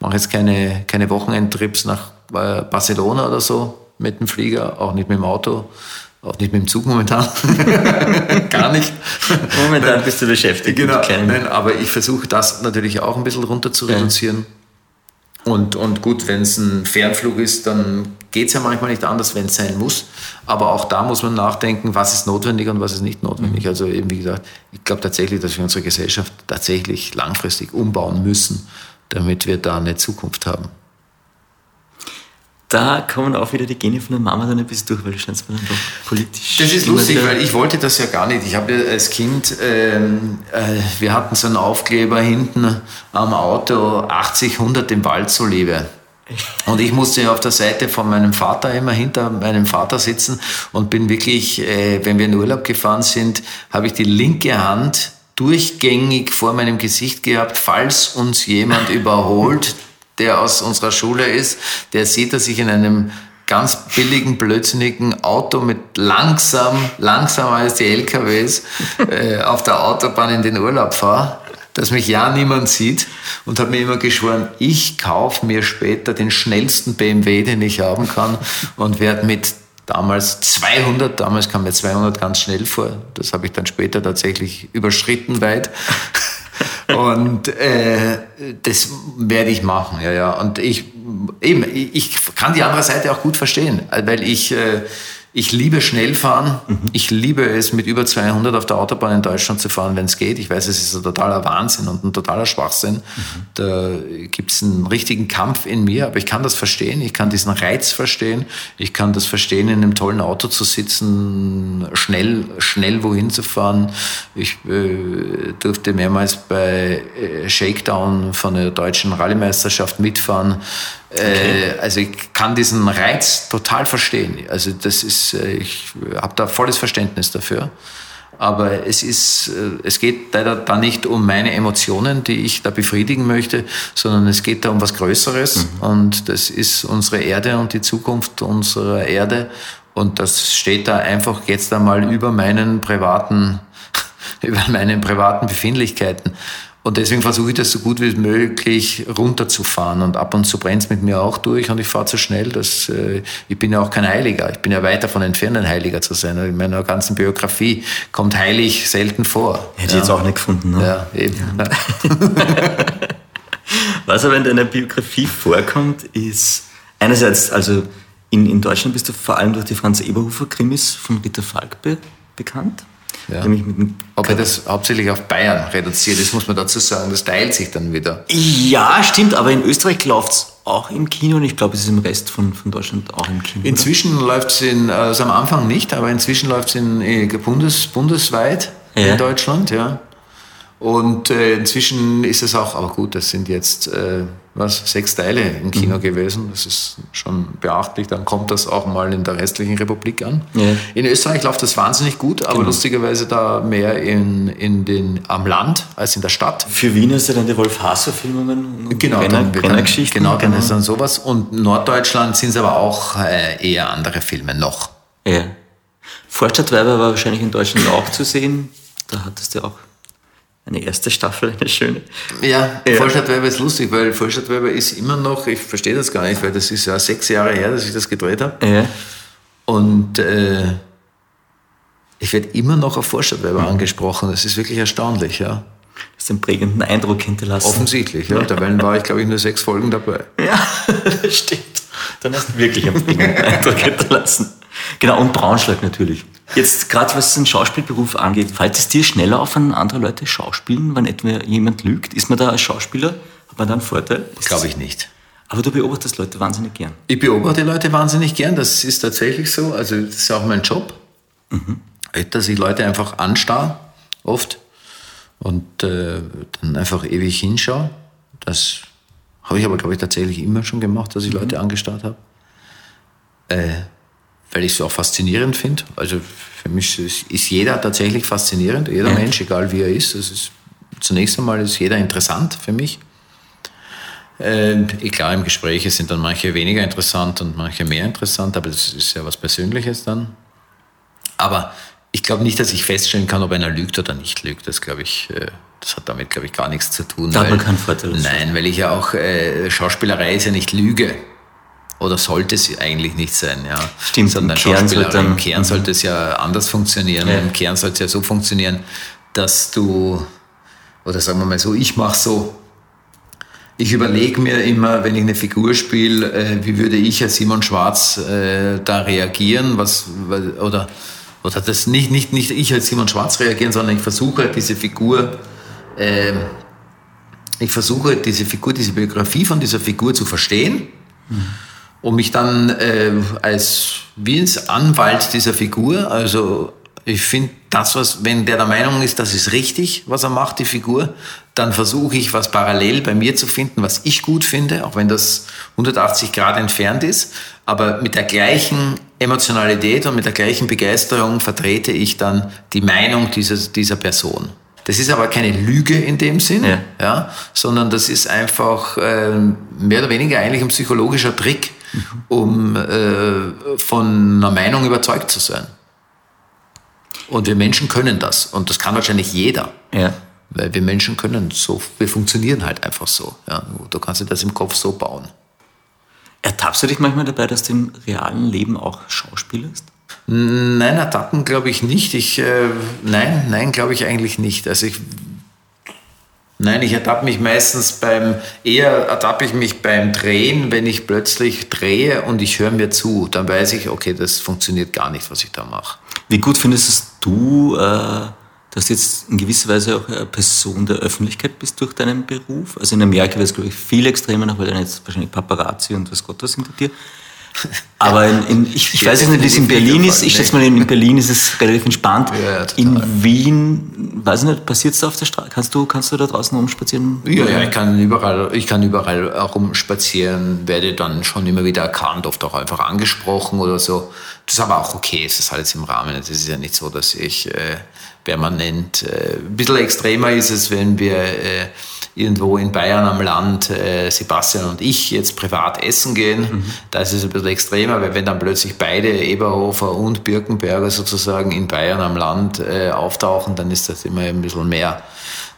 mache jetzt keine, keine Wochenendtrips nach äh, Barcelona oder so mit dem Flieger, auch nicht mit dem Auto, auch nicht mit dem Zug momentan. Gar nicht. Momentan bist du beschäftigt. Genau. Nein, aber ich versuche das natürlich auch ein bisschen runter zu reduzieren. Ja. Und, und gut, wenn es ein Fernflug ist, dann geht es ja manchmal nicht anders, wenn es sein muss. Aber auch da muss man nachdenken, was ist notwendig und was ist nicht notwendig. Mhm. Also eben wie gesagt, ich glaube tatsächlich, dass wir unsere Gesellschaft tatsächlich langfristig umbauen müssen, damit wir da eine Zukunft haben da kommen auch wieder die Gene von der Mama dann ein bisschen durch, weil du scheinst mir dann doch politisch. Das ist lustig, weil ich wollte das ja gar nicht. Ich habe als Kind, ähm, äh, wir hatten so einen Aufkleber hinten am Auto, 80, 100 im Wald so lebe. Und ich musste auf der Seite von meinem Vater immer hinter meinem Vater sitzen und bin wirklich, äh, wenn wir in Urlaub gefahren sind, habe ich die linke Hand durchgängig vor meinem Gesicht gehabt, falls uns jemand überholt, der aus unserer Schule ist, der sieht, dass ich in einem ganz billigen, blödsinnigen Auto mit langsam, langsamer als die LKWs äh, auf der Autobahn in den Urlaub fahre, dass mich ja niemand sieht und habe mir immer geschworen, ich kaufe mir später den schnellsten BMW, den ich haben kann und werde mit damals 200, damals kam mir 200 ganz schnell vor, das habe ich dann später tatsächlich überschritten weit. Und äh, das werde ich machen, ja, ja. Und ich eben, ich kann die andere Seite auch gut verstehen, weil ich äh, ich liebe Schnellfahren. Mhm. Ich liebe es, mit über 200 auf der Autobahn in Deutschland zu fahren, wenn es geht. Ich weiß, es ist ein totaler Wahnsinn und ein totaler Schwachsinn. Mhm. Da gibt es einen richtigen Kampf in mir, aber ich kann das verstehen. Ich kann diesen Reiz verstehen. Ich kann das verstehen, in einem tollen Auto zu sitzen, schnell, schnell wohin zu fahren. Ich äh, durfte mehrmals bei äh, Shakedown von der deutschen Rallye-Meisterschaft mitfahren. Okay. Äh, also ich kann diesen Reiz total verstehen. Also das ist, äh, ich habe da volles Verständnis dafür. Aber es ist, äh, es geht leider da nicht um meine Emotionen, die ich da befriedigen möchte, sondern es geht da um was Größeres. Mhm. Und das ist unsere Erde und die Zukunft unserer Erde. Und das steht da einfach jetzt einmal über meinen privaten, über meinen privaten Befindlichkeiten. Und deswegen versuche ich das so gut wie möglich runterzufahren. Und ab und zu brennt es mit mir auch durch und ich fahre zu schnell. Dass, äh, ich bin ja auch kein Heiliger. Ich bin ja weit davon entfernt, ein Heiliger zu sein. In meiner ganzen Biografie kommt heilig selten vor. Hätte ja. ich jetzt auch nicht gefunden. Ne? Ja, eben. Ja. Was aber in deiner Biografie vorkommt, ist einerseits, also in, in Deutschland bist du vor allem durch die Franz Eberhofer Krimis von Ritter Falk be bekannt. Ja. Nämlich mit Ob er das hauptsächlich auf Bayern reduziert ist, muss man dazu sagen, das teilt sich dann wieder. Ja, stimmt, aber in Österreich läuft es auch im Kino und ich glaube, es ist im Rest von, von Deutschland auch im Kino. Inzwischen läuft es also am Anfang nicht, aber inzwischen läuft es in, Bundes, bundesweit ja. in Deutschland, ja. Und äh, inzwischen ist es auch, aber gut, das sind jetzt äh, was, sechs Teile im Kino mhm. gewesen. Das ist schon beachtlich. Dann kommt das auch mal in der restlichen Republik an. Ja. In Österreich läuft das wahnsinnig gut, aber genau. lustigerweise da mehr in, in den, am Land als in der Stadt. Für Wien ist ja dann die Wolf-Haser-Filmungen. Genau, Brenner, dann, Brennergeschichten. Genau, dann ist dann sowas. Und Norddeutschland sind es aber auch äh, eher andere Filme noch. Ja. Vorstadtweiber war wahrscheinlich in Deutschland auch zu sehen. Da hattest du auch eine erste Staffel, eine schöne. Ja, ja. Vollstadtwerber ist lustig, weil Vollstadtwerber ist immer noch, ich verstehe das gar nicht, weil das ist ja sechs Jahre her, dass ich das gedreht habe. Ja. Und äh, Ich werde immer noch auf Vorstadtweiber angesprochen. Das ist wirklich erstaunlich, ja. Du hast einen prägenden Eindruck hinterlassen. Offensichtlich, ja. Dabei war ich, glaube ich, nur sechs Folgen dabei. Ja, das stimmt. Dann hast du wirklich einen prägenden Eindruck hinterlassen. Genau, und Braunschlag natürlich. Jetzt gerade was den Schauspielberuf angeht, fällt es dir schneller auf, wenn andere Leute schauspielen, wenn etwa jemand lügt? Ist man da als Schauspieler, hat man da einen Vorteil? Glaube ich nicht. Aber du beobachtest Leute wahnsinnig gern. Ich beobachte Leute wahnsinnig gern, das ist tatsächlich so. Also das ist auch mein Job, mhm. dass ich Leute einfach anstarre, oft, und äh, dann einfach ewig hinschaue. Das habe ich aber, glaube ich, tatsächlich immer schon gemacht, dass ich mhm. Leute angestarrt habe. Äh, weil ich es auch faszinierend finde. Also für mich ist, ist jeder tatsächlich faszinierend, jeder ja. Mensch, egal wie er ist. Das ist. Zunächst einmal ist jeder interessant für mich. Äh, klar, im Gespräch sind dann manche weniger interessant und manche mehr interessant, aber das ist ja was Persönliches dann. Aber ich glaube nicht, dass ich feststellen kann, ob einer lügt oder nicht lügt. Das glaube ich, äh, das hat damit, glaube ich, gar nichts zu tun. Da hat man keinen Vorteil. Nein, weil ich ja auch, äh, Schauspielerei ist ja nicht Lüge. Oder sollte es eigentlich nicht sein, ja. Stimmt, Sondern im Kern, sollte, im Kern sollte es ja anders funktionieren. Ja. Im Kern sollte es ja so funktionieren, dass du, oder sagen wir mal so, ich mache so, ich überlege mir immer, wenn ich eine Figur spiele, äh, wie würde ich als Simon Schwarz äh, da reagieren, was, oder, oder das nicht, nicht, nicht ich als Simon Schwarz reagieren, sondern ich versuche halt diese Figur, äh, ich versuche halt diese Figur, diese Biografie von dieser Figur zu verstehen, mhm. Um mich dann äh, als, wie als Anwalt dieser Figur, also ich finde, das, was, wenn der der Meinung ist, das ist richtig, was er macht, die Figur, dann versuche ich, was parallel bei mir zu finden, was ich gut finde, auch wenn das 180 Grad entfernt ist. Aber mit der gleichen Emotionalität und mit der gleichen Begeisterung vertrete ich dann die Meinung dieser, dieser Person. Das ist aber keine Lüge in dem Sinn, ja. ja sondern das ist einfach äh, mehr oder weniger eigentlich ein psychologischer Trick. Um äh, von einer Meinung überzeugt zu sein. Und wir Menschen können das. Und das kann wahrscheinlich jeder. Ja. Weil wir Menschen können so, wir funktionieren halt einfach so. Ja, du kannst dir das im Kopf so bauen. Ertappst du dich manchmal dabei, dass du im realen Leben auch schauspielst? Nein, ertappen glaube ich nicht. Ich, äh, nein, nein, glaube ich eigentlich nicht. Also ich, nein, ich ertappe mich meistens beim, eher ertappe ich mich beim Drehen, wenn ich plötzlich drehe und ich höre mir zu. Dann weiß ich, okay, das funktioniert gar nicht, was ich da mache. Wie gut findest du, äh, dass du jetzt in gewisser Weise auch eine Person der Öffentlichkeit bist durch deinen Beruf? Also in Amerika wäre es, glaube ich, viel extremer noch, weil dann jetzt wahrscheinlich Paparazzi und was Gott was hinter dir. Aber in, in, ich, ich weiß nicht, wie es in Berlin ist. Ich schätze mal, in Berlin ist es relativ entspannt. Ja, in Wien, weiß ich nicht, passiert es da auf der Straße? Kannst du, kannst du da draußen rumspazieren? Ja, ja, ich kann überall, ich kann überall rumspazieren, werde dann schon immer wieder erkannt, oft auch einfach angesprochen oder so. Das ist aber auch okay, es ist alles im Rahmen. Es ist ja nicht so, dass ich äh, permanent, äh, ein bisschen extremer ist es, wenn wir äh, irgendwo in Bayern am Land, äh, Sebastian und ich, jetzt privat essen gehen. Mhm. Da ist es ein bisschen extremer, weil wenn dann plötzlich beide Eberhofer und Birkenberger sozusagen in Bayern am Land auftauchen, dann ist das immer ein bisschen mehr.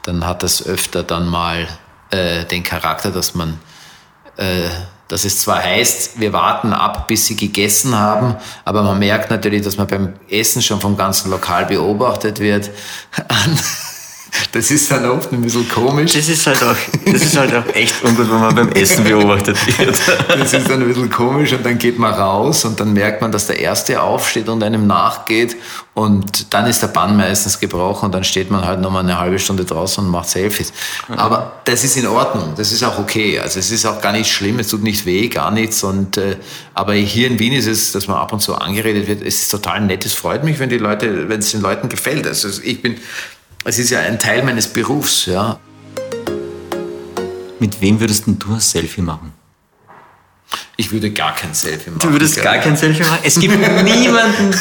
Dann hat das öfter dann mal den Charakter, dass man dass es zwar heißt, wir warten ab, bis sie gegessen haben, aber man merkt natürlich, dass man beim Essen schon vom ganzen Lokal beobachtet wird. Das ist dann oft ein bisschen komisch. Das ist halt auch, das ist halt auch echt ungut, wenn man beim Essen beobachtet wird. Das ist dann ein bisschen komisch und dann geht man raus und dann merkt man, dass der Erste aufsteht und einem nachgeht und dann ist der Bann meistens gebrochen und dann steht man halt nochmal eine halbe Stunde draußen und macht Selfies. Aber das ist in Ordnung, das ist auch okay. Also es ist auch gar nicht schlimm, es tut nicht weh, gar nichts. Und, äh, aber hier in Wien ist es, dass man ab und zu angeredet wird, es ist total nett, es freut mich, wenn die Leute, wenn es den Leuten gefällt. Also ich bin es ist ja ein Teil meines Berufs, ja. Mit wem würdest du ein Selfie machen? Ich würde gar kein Selfie machen. Du würdest gar kein Selfie machen? Es gibt niemanden,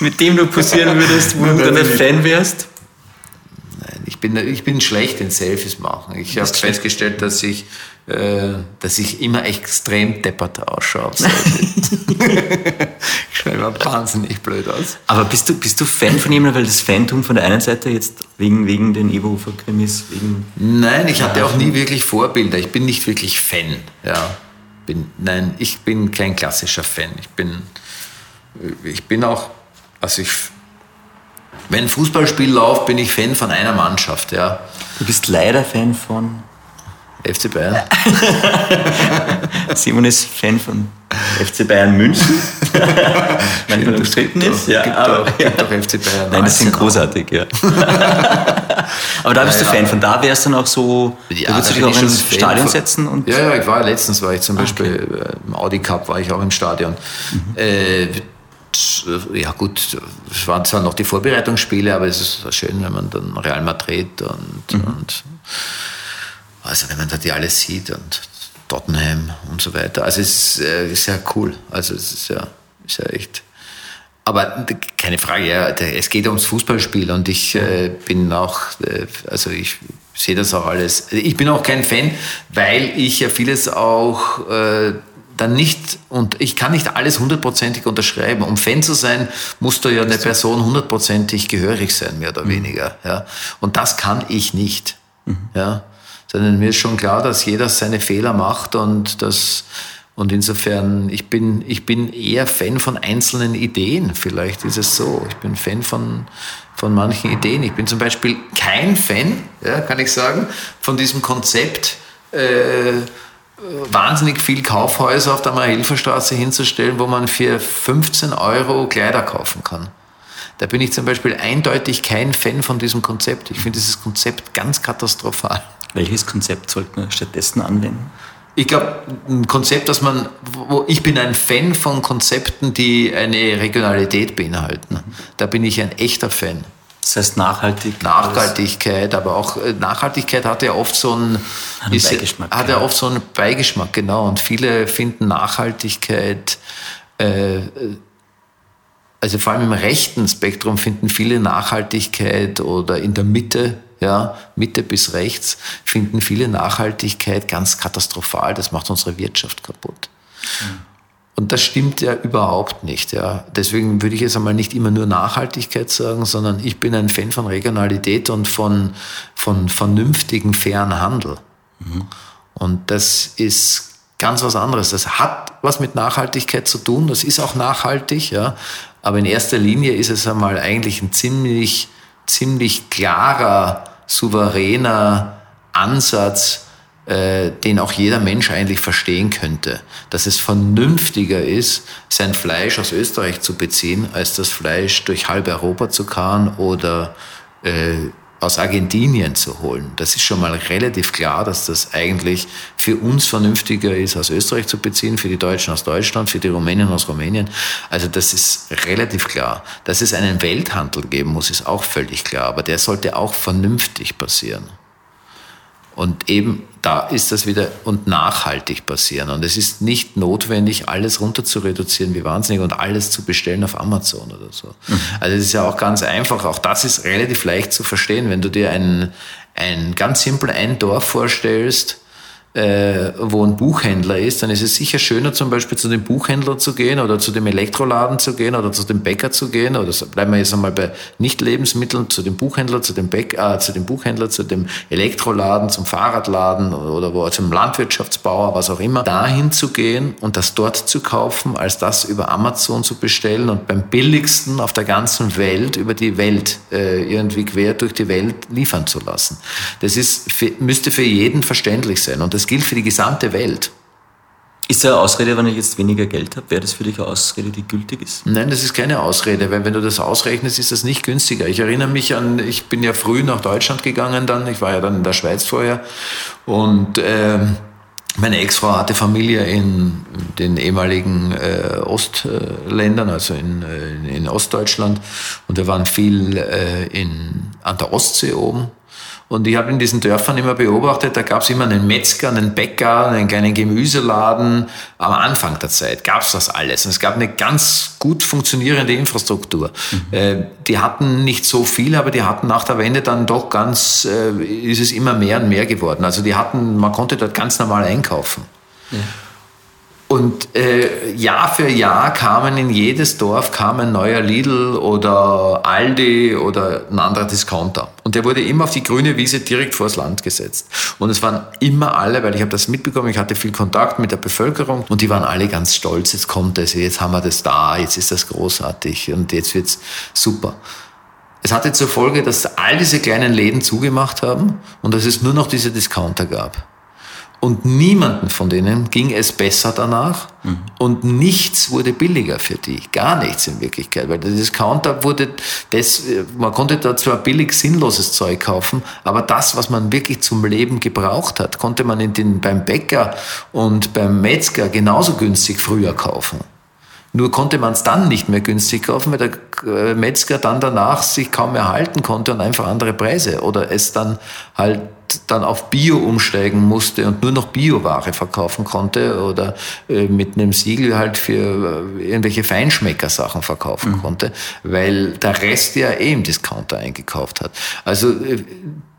mit dem du posieren würdest, wo du dann ein Fan wärst? Ich bin, ich bin schlecht in Selfies machen. Ich habe festgestellt, dass ich äh, dass ich immer extrem deppert ausschaue. ich schaue immer wahnsinnig blöd aus. Aber bist du, bist du Fan von jemandem, weil das Fantum von der einen Seite jetzt wegen, wegen den Eberhofer-Krimis? Nein, ich hatte auch nie wirklich Vorbilder. Ich bin nicht wirklich Fan. Ja. Bin, nein, ich bin kein klassischer Fan. Ich bin, ich bin auch, also ich Wenn Fußballspiel läuft, bin ich Fan von einer Mannschaft, ja. Du bist leider Fan von. FC Bayern. Simon ist Fan von FC Bayern München. Manchmal umstritten ist. Ja, gibt, aber, doch, gibt doch FC Bayern. Nein, das sind großartig, ja. aber da bist Ja, du Fan ja. von. Da wärst du dann auch so. Ja, da würdest du dich auch ins Fan Stadion von- setzen und. Ja, ja, ich war letztens, war ich zum Beispiel äh, im Audi Cup, war ich auch im Stadion. Äh, ja gut, es waren zwar noch die Vorbereitungsspiele, aber es ist schön, wenn man dann Real Madrid und, und also wenn man da die alles sieht und Tottenham und so weiter. Also es ist, äh, ist ja cool. Also es ist ja, ist ja echt. Aber keine Frage, ja, es geht ums Fußballspiel und ich äh, bin auch, äh, also ich sehe das auch alles. Ich bin auch kein Fan, weil ich ja vieles auch äh, dann nicht, und ich kann nicht alles hundertprozentig unterschreiben. Um Fan zu sein, musst du ja eine Person hundertprozentig gehörig sein, mehr oder weniger. Ja. Und das kann ich nicht. Ja. Sondern mir ist schon klar, dass jeder seine Fehler macht und das, und insofern, ich bin, ich bin eher Fan von einzelnen Ideen. Vielleicht ist es so. Ich bin Fan von, von manchen Ideen. Ich bin zum Beispiel kein Fan, ja, kann ich sagen, von diesem Konzept, äh, wahnsinnig viel Kaufhäuser auf der Marilferstraße hinzustellen, wo man für 15 Euro Kleider kaufen kann. Da bin ich zum Beispiel eindeutig kein Fan von diesem Konzept. Ich finde dieses Konzept ganz katastrophal. Welches Konzept sollten wir stattdessen anwenden? Ich glaube, ein Konzept, dass man, wo ich bin ein Fan von Konzepten, die eine Regionalität beinhalten. Da bin ich ein echter Fan. Das heißt nachhaltig. Nachhaltigkeit, aber auch äh, Nachhaltigkeit hat ja oft so einen, Einen ist- Beigeschmack, Hat ja. ja oft so einen Beigeschmack, genau. Und viele finden Nachhaltigkeit, äh, also vor allem im rechten Spektrum finden viele Nachhaltigkeit oder in der Mitte, ja, Mitte bis rechts, finden viele Nachhaltigkeit ganz katastrophal. Das macht unsere Wirtschaft kaputt. Und das stimmt ja überhaupt nicht. Ja. Deswegen würde ich jetzt einmal nicht immer nur Nachhaltigkeit sagen, sondern ich bin ein Fan von Regionalität und von, von vernünftigen, fairen Handel. Und das ist ganz was anderes. Das hat was mit Nachhaltigkeit zu tun. Das ist auch nachhaltig, ja. Aber in erster Linie ist es einmal eigentlich ein ziemlich, ziemlich klarer, souveräner Ansatz, äh, den auch jeder Mensch eigentlich verstehen könnte. Dass es vernünftiger ist, sein Fleisch aus Österreich zu beziehen, als das Fleisch durch halb Europa zu karren oder äh, aus Argentinien zu holen. Das ist schon mal relativ klar, dass das eigentlich für uns vernünftiger ist, aus Österreich zu beziehen, für die Deutschen aus Deutschland, für die Rumänen aus Rumänien. Also das ist relativ klar. Dass es einen Welthandel geben muss, ist auch völlig klar. Aber der sollte auch vernünftig passieren. Und eben da ist das wieder und nachhaltig passieren. Und es ist nicht notwendig, alles runter zu reduzieren wie wahnsinnig und alles zu bestellen auf Amazon oder so. Also es ist ja auch ganz einfach. Auch das ist relativ leicht zu verstehen, wenn du dir ein, ein ganz simpel ein Dorf vorstellst, äh, wo ein Buchhändler ist, dann ist es sicher schöner, zum Beispiel zu dem Buchhändler zu gehen oder zu dem Elektroladen zu gehen oder zu dem Bäcker zu gehen oder so, bleiben wir jetzt einmal bei Nicht-Lebensmitteln, zu dem Buchhändler, zu dem Bäcker, äh, zu dem Buchhändler, zu dem Elektroladen, zum Fahrradladen oder wo, zum Landwirtschaftsbauer, was auch immer, dahin zu gehen und das dort zu kaufen, als das über Amazon zu bestellen und beim billigsten auf der ganzen Welt über die Welt äh, irgendwie quer durch die Welt liefern zu lassen. Das ist für, müsste für jeden verständlich sein. Und das gilt für die gesamte Welt. Ist das eine Ausrede, wenn ich jetzt weniger Geld habe? Wäre das für dich eine Ausrede, die gültig ist? Nein, das ist keine Ausrede, weil wenn du das ausrechnest, ist das nicht günstiger. Ich erinnere mich an, ich bin ja früh nach Deutschland gegangen dann, ich war ja dann in der Schweiz vorher und ähm, meine Ex-Frau hatte Familie in den ehemaligen äh, Ostländern, also in, äh, in Ostdeutschland und wir waren viel äh, in, an der Ostsee oben und ich habe in diesen Dörfern immer beobachtet, da gab es immer einen Metzger, einen Bäcker, einen kleinen Gemüseladen. Am Anfang der Zeit gab es das alles. Und es gab eine ganz gut funktionierende Infrastruktur. Äh, die hatten nicht so viel, aber die hatten nach der Wende dann doch ganz, äh, ist es immer mehr und mehr geworden. Also die hatten, man konnte dort ganz normal einkaufen. Und äh, Jahr für Jahr kamen in jedes Dorf kam ein neuer Lidl oder Aldi oder ein anderer Discounter. Und der wurde immer auf die grüne Wiese direkt vors Land gesetzt. Und es waren immer alle, weil ich habe das mitbekommen, ich hatte viel Kontakt mit der Bevölkerung und die waren alle ganz stolz, jetzt kommt es, jetzt haben wir das da, jetzt ist das großartig und jetzt wird's super. Es hatte zur Folge, dass all diese kleinen Läden zugemacht haben und dass es nur noch diese Discounter gab. Und niemanden von denen ging es besser danach mhm. und nichts wurde billiger für die. Gar nichts in Wirklichkeit, weil der Discounter wurde, das, man konnte da zwar billig sinnloses Zeug kaufen, aber das, was man wirklich zum Leben gebraucht hat, konnte man in den, beim Bäcker und beim Metzger genauso günstig früher kaufen. Nur konnte man es dann nicht mehr günstig kaufen, weil der äh, Metzger dann danach sich kaum mehr halten konnte und einfach andere Preise oder es dann halt dann auf Bio umsteigen musste und nur noch Bioware verkaufen konnte oder äh, mit einem Siegel halt für äh, irgendwelche Feinschmeckersachen verkaufen mhm. konnte, weil der Rest ja eh im Discounter eingekauft hat. Also äh,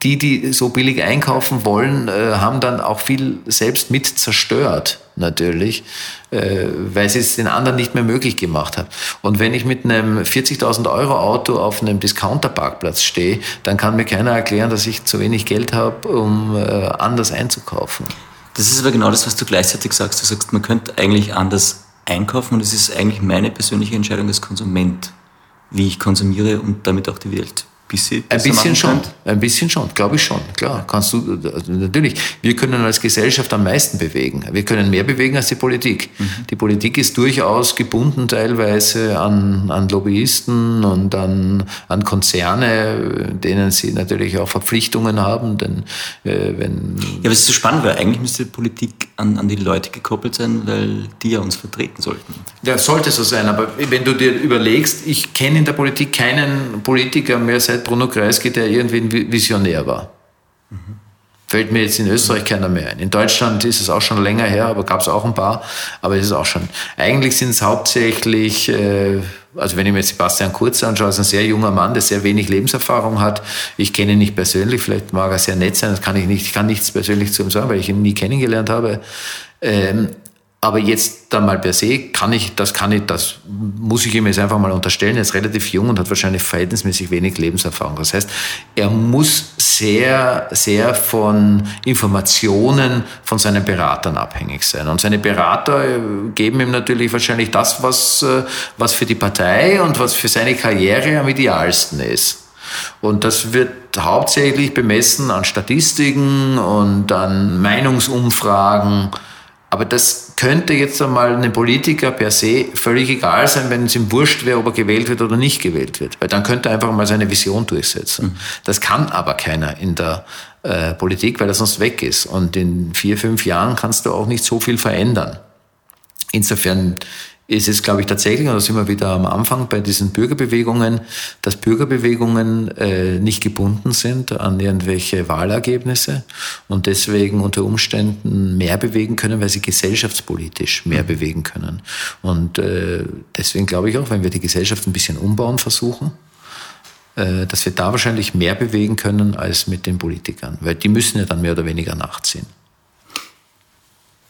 die, die so billig einkaufen wollen, äh, haben dann auch viel selbst mit zerstört, natürlich, äh, weil sie es den anderen nicht mehr möglich gemacht haben. Und wenn ich mit einem 40.000 Euro Auto auf einem Discounter-Parkplatz stehe, dann kann mir keiner erklären, dass ich zu wenig Geld habe, um äh, anders einzukaufen. Das ist aber genau das, was du gleichzeitig sagst. Du sagst, man könnte eigentlich anders einkaufen und es ist eigentlich meine persönliche Entscheidung als Konsument, wie ich konsumiere und damit auch die Welt bisschen Ein bisschen schon, könnt? ein bisschen schon, glaube ich schon. Klar, kannst du, natürlich. Wir können als Gesellschaft am meisten bewegen. Wir können mehr bewegen als die Politik. Mhm. Die Politik ist durchaus gebunden teilweise an, an Lobbyisten und an, an Konzerne, denen sie natürlich auch Verpflichtungen haben. Denn äh, wenn ja, aber es ist so spannend, weil eigentlich müsste die Politik an, an die Leute gekoppelt sein, weil die ja uns vertreten sollten. Ja, sollte so sein. Aber wenn du dir überlegst, ich kenne in der Politik keinen Politiker mehr seit Bruno Kreisky, der irgendwie ein Visionär war. Mhm. Fällt mir jetzt in Österreich keiner mehr ein. In Deutschland ist es auch schon länger her, aber gab es auch ein paar. Aber es ist auch schon. Eigentlich sind es hauptsächlich, äh, also wenn ich mir Sebastian Kurz anschaue, ist ein sehr junger Mann, der sehr wenig Lebenserfahrung hat. Ich kenne ihn nicht persönlich, vielleicht mag er sehr nett sein, das kann ich nicht. Ich kann nichts persönlich zu ihm sagen, weil ich ihn nie kennengelernt habe. Ähm, aber jetzt dann mal per se kann ich, das kann ich, das muss ich ihm jetzt einfach mal unterstellen. Er ist relativ jung und hat wahrscheinlich verhältnismäßig wenig Lebenserfahrung. Das heißt, er muss sehr, sehr von Informationen von seinen Beratern abhängig sein. Und seine Berater äh, geben ihm natürlich wahrscheinlich das, was, äh, was für die Partei und was für seine Karriere am idealsten ist. Und das wird hauptsächlich bemessen an Statistiken und an Meinungsumfragen aber das könnte jetzt einmal einem Politiker per se völlig egal sein, wenn es ihm wurscht wäre, ob er gewählt wird oder nicht gewählt wird. Weil dann könnte er einfach mal seine Vision durchsetzen. Mhm. Das kann aber keiner in der äh, Politik, weil er sonst weg ist. Und in vier, fünf Jahren kannst du auch nicht so viel verändern. Insofern ist es, glaube ich, tatsächlich, und da sind wir wieder am Anfang bei diesen Bürgerbewegungen, dass Bürgerbewegungen äh, nicht gebunden sind an irgendwelche Wahlergebnisse und deswegen unter Umständen mehr bewegen können, weil sie gesellschaftspolitisch mehr bewegen können. Und äh, deswegen glaube ich auch, wenn wir die Gesellschaft ein bisschen umbauen versuchen, äh, dass wir da wahrscheinlich mehr bewegen können als mit den Politikern, weil die müssen ja dann mehr oder weniger nachziehen.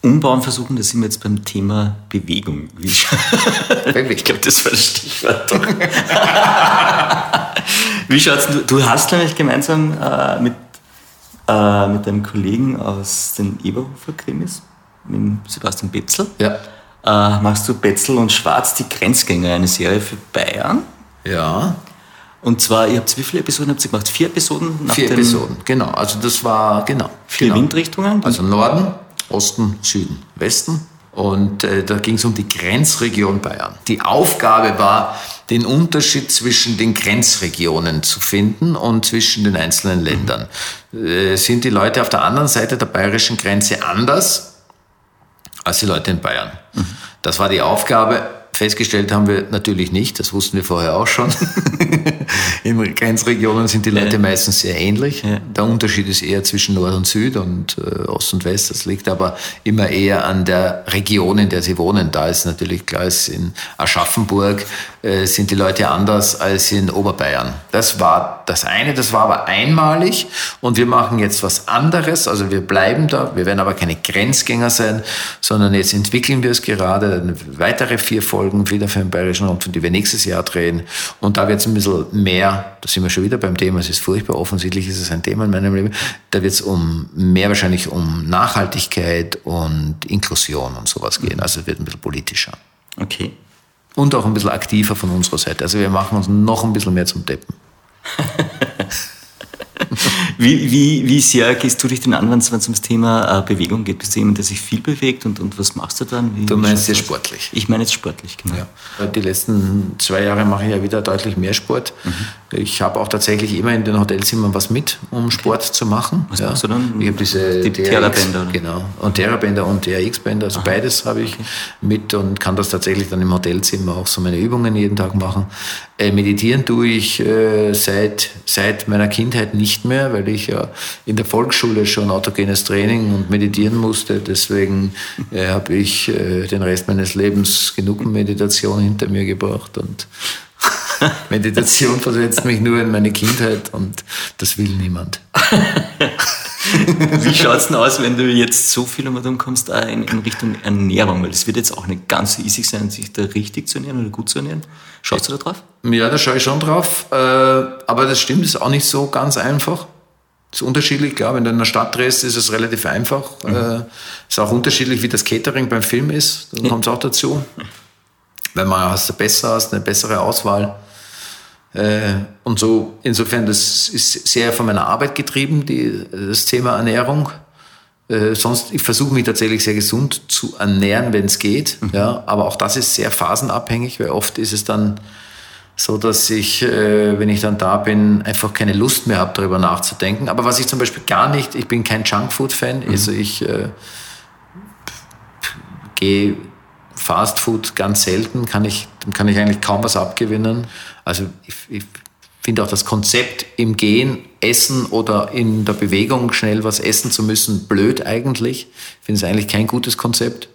Umbauen versuchen, da sind wir jetzt beim Thema Bewegung. ich glaube, das war das Stichwort. Wie schaut's? Du, du hast nämlich gemeinsam äh, mit, äh, mit deinem Kollegen aus den Eberhofer-Krimis, mit Sebastian Betzel, ja. äh, machst du Betzel und Schwarz, die Grenzgänger, eine Serie für Bayern. Ja. Und zwar, ihr habt wie viele Episoden habt ihr gemacht? Vier Episoden? Nach Vier Episoden, genau. Also das war, genau. Vier genau. Windrichtungen? Also Norden, Osten, Süden, Westen. Und äh, da ging es um die Grenzregion Bayern. Die Aufgabe war, den Unterschied zwischen den Grenzregionen zu finden und zwischen den einzelnen Ländern. Äh, sind die Leute auf der anderen Seite der bayerischen Grenze anders als die Leute in Bayern? Mhm. Das war die Aufgabe. Festgestellt haben wir natürlich nicht, das wussten wir vorher auch schon. In Grenzregionen sind die Leute ja. meistens sehr ähnlich. Ja. Der Unterschied ist eher zwischen Nord und Süd und äh, Ost und West. Das liegt aber immer eher an der Region, in der sie wohnen. Da ist natürlich klar, ist in Aschaffenburg äh, sind die Leute anders als in Oberbayern. Das war das eine, das war aber einmalig und wir machen jetzt was anderes. Also wir bleiben da, wir werden aber keine Grenzgänger sein, sondern jetzt entwickeln wir es gerade. Weitere vier Folgen wieder für den Bayerischen Rundfunk, die wir nächstes Jahr drehen. Und da wird es ein bisschen mehr, da sind wir schon wieder beim Thema, es ist furchtbar, offensichtlich ist es ein Thema in meinem Leben, da wird es um mehr wahrscheinlich um Nachhaltigkeit und Inklusion und sowas gehen. Also es wird ein bisschen politischer. Okay. Und auch ein bisschen aktiver von unserer Seite. Also wir machen uns noch ein bisschen mehr zum Deppen. Wie, wie, wie sehr gehst du dich denn an, wenn es ums Thema äh, Bewegung geht? Bist du jemand, der sich viel bewegt und, und was machst du dann? Wie, Du meinst jetzt sportlich? Ich meine jetzt sportlich, genau. Ja. Die letzten zwei Jahre mache ich ja wieder deutlich mehr Sport. Mhm. Ich habe auch tatsächlich immer in den Hotelzimmern was mit, um Sport zu machen. Was machst du dann? Ich habe diese Die Therabänder? Genau. Und Therabänder und TRX-Bänder, also beides habe ich mit und kann das tatsächlich dann im Hotelzimmer auch so meine Übungen jeden Tag machen. Äh, meditieren tue ich äh, seit, seit meiner Kindheit nicht mehr, weil ich ja in der Volksschule schon autogenes Training und meditieren musste. Deswegen äh, habe ich äh, den Rest meines Lebens genug Meditation hinter mir gebracht und Meditation versetzt mich nur in meine Kindheit und das will niemand. Wie schaut es denn aus, wenn du jetzt so viel einmal umkommst auch in, in Richtung Ernährung? Weil es wird jetzt auch nicht ganz so easy sein, sich da richtig zu ernähren oder gut zu ernähren. Schaust du da drauf? Ja, da schaue ich schon drauf. Äh, aber das stimmt, ist auch nicht so ganz einfach. Ist unterschiedlich, klar. Wenn du in einer Stadt drehst, ist es relativ einfach. Äh, ist auch unterschiedlich, wie das Catering beim Film ist. Da kommt es auch dazu. Wenn man hast besser hast, eine bessere Auswahl. Äh, und so, insofern, das ist sehr von meiner Arbeit getrieben, die, das Thema Ernährung. Äh, sonst, ich versuche mich tatsächlich sehr gesund zu ernähren, wenn es geht. Ja, aber auch das ist sehr phasenabhängig, weil oft ist es dann so, dass ich, äh, wenn ich dann da bin, einfach keine Lust mehr habe, darüber nachzudenken. Aber was ich zum Beispiel gar nicht, ich bin kein Junkfood-Fan, also ich äh, gehe Fast Food ganz selten, kann ich, dem kann ich eigentlich kaum was abgewinnen. Also ich, ich finde auch das Konzept im Gehen, Essen oder in der Bewegung schnell was essen zu müssen, blöd eigentlich. Ich finde es eigentlich kein gutes Konzept,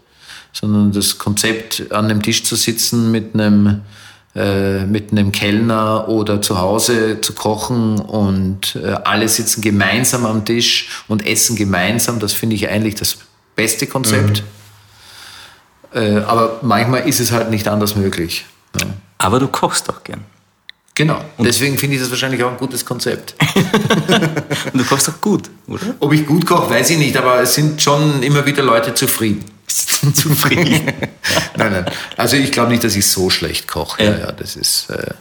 sondern das Konzept, an einem Tisch zu sitzen mit einem, äh, mit einem Kellner oder zu Hause zu kochen und äh, alle sitzen gemeinsam am Tisch und essen gemeinsam, das finde ich eigentlich das beste Konzept. Äh, aber manchmal ist es halt nicht anders möglich. Ja. Aber du kochst auch gern. Genau. Deswegen finde ich das wahrscheinlich auch ein gutes Konzept. Und du kochst auch gut, oder? Ob ich gut koche, weiß ich nicht, aber es sind schon immer wieder Leute zufrieden. Zufrieden. nein, nein. Also ich glaube nicht, dass ich so schlecht koche. Ja. Ja, ja, das ist. Äh,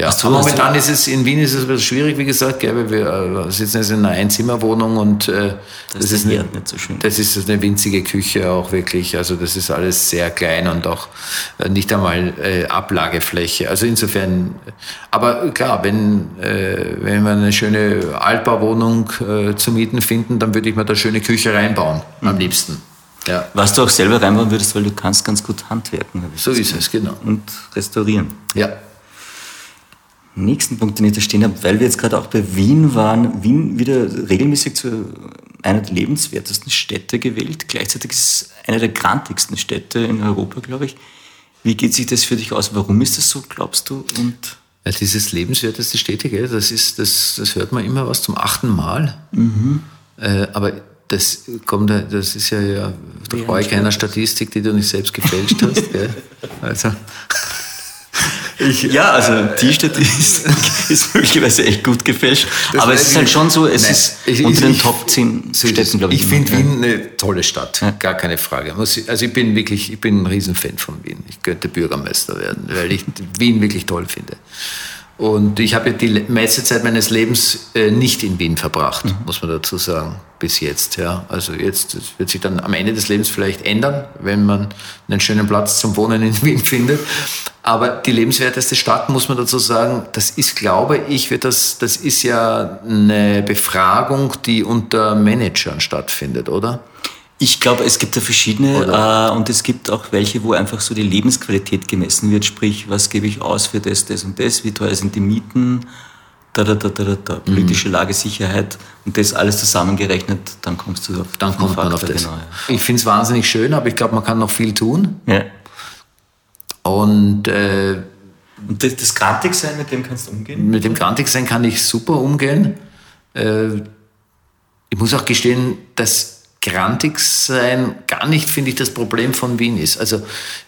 ja. Du- momentan ist es in Wien ist es ein bisschen schwierig, wie gesagt, gell, wir äh, sitzen jetzt in einer Einzimmerwohnung und äh, Das ist der Herd nicht so schön. Das ist eine winzige Küche auch wirklich. Also das ist alles sehr klein und auch äh, nicht einmal äh, Ablagefläche. Also insofern, aber klar, wenn, äh, wenn wir eine schöne Altbauwohnung äh, zu mieten finden, dann würde ich mir da schöne Küche reinbauen, Mhm. am liebsten. Ja, Was du auch selber reinbauen würdest, weil du kannst ganz gut handwerken. so das ist es, genau. Und restaurieren. Ja. Nächsten Punkt, den ich da stehen habe, weil wir jetzt gerade auch bei Wien waren, Wien wieder regelmäßig zu einer der lebenswertesten Städte gewählt. Gleichzeitig ist es eine der grantigsten Städte in Europa, glaube ich. Wie geht sich das für dich aus? Warum ist das so, glaubst du? Und Ja, dieses lebenswerteste Städte, gell, das, ist, das, das hört man immer was zum achten Mal. Äh, aber das kommt, das ist ja, ja da brauche ich keiner Statistik, die du nicht selbst gefälscht hast. Gell? Also, ja, also die Statistik ist möglicherweise echt gut gefälscht. Aber es ist halt ich- schon so, es Nein, ist ich- unter ich- den ich- Top 10 so ist Städten, glaube ich. Ich finde Wien eine tolle Stadt, gar keine Frage. Ich- Also ich bin wirklich, ich bin ein Riesenfan von Wien. Ich könnte Bürgermeister werden, weil ich Wien wirklich toll finde. Und ich habe ja die meiste Zeit meines Lebens äh, nicht in Wien verbracht, Mhm. muss man dazu sagen, bis jetzt. Ja. Also jetzt wird sich dann am Ende des Lebens vielleicht ändern, wenn man einen schönen Platz zum Wohnen in Wien findet. Aber die lebenswerteste Stadt, muss man dazu sagen, das ist, glaube ich, wird das, das ist ja eine Befragung, die unter Managern stattfindet, oder? Ich glaube, es gibt da verschiedene äh, und es gibt auch welche, wo einfach so die Lebensqualität gemessen wird, sprich, was gebe ich aus für das, das und das, wie teuer sind die Mieten, da, da, da, da, da, da, politische Lage, Sicherheit und das alles zusammengerechnet, dann kommst du auf Dann kommt man auf Faktor, das. Genau, Ich finde es wahnsinnig schön, aber ich glaube, man kann noch viel tun. ja. Ja. Und äh, Und das, das Grantigsein, mit dem kannst du umgehen? mit dem Grantigsein kann ich super umgehen. Äh, ich muss auch gestehen, dass Grantigsein gar nicht, finde ich, das Problem von Wien ist. Also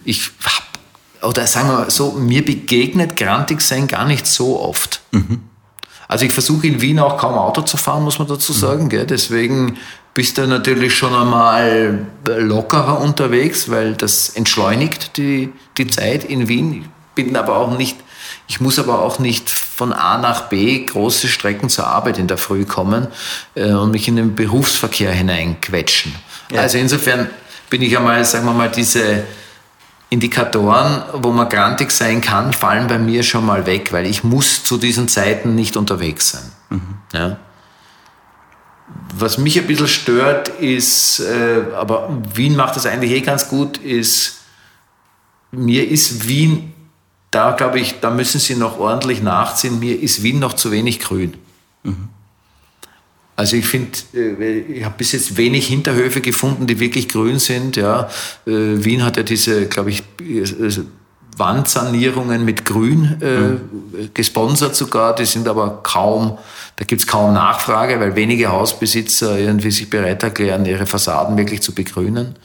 ich hab, oder sagen wir mal so, mir begegnet Grantigsein gar nicht so oft. Also ich versuche in Wien auch kaum Auto zu fahren, muss man dazu sagen. Gell? Deswegen bist du natürlich schon einmal lockerer unterwegs, weil das entschleunigt die, die Zeit in Wien. Ich bin aber auch nicht, ich muss aber auch nicht von A nach B große Strecken zur Arbeit in der Früh kommen äh, und mich in den Berufsverkehr hineinquetschen. Ja. Also insofern bin ich einmal, sagen wir mal, diese Indikatoren, wo man grantig sein kann, fallen bei mir schon mal weg, weil ich muss zu diesen Zeiten nicht unterwegs sein. Mhm. Ja. Was mich ein bisschen stört, ist, äh, aber Wien macht das eigentlich eh ganz gut, ist, mir ist Wien, da glaube ich, da müssen Sie noch ordentlich nachziehen, mir ist Wien noch zu wenig grün. Mhm. Also ich finde, äh, ich habe bis jetzt wenig Hinterhöfe gefunden, die wirklich grün sind. Ja. Äh, Wien hat ja diese, glaube ich, äh, Wandsanierungen mit Grün äh, mhm. gesponsert sogar. Die sind aber kaum, da gibt es kaum Nachfrage, weil wenige Hausbesitzer irgendwie sich bereit erklären, ihre Fassaden wirklich zu begrünen.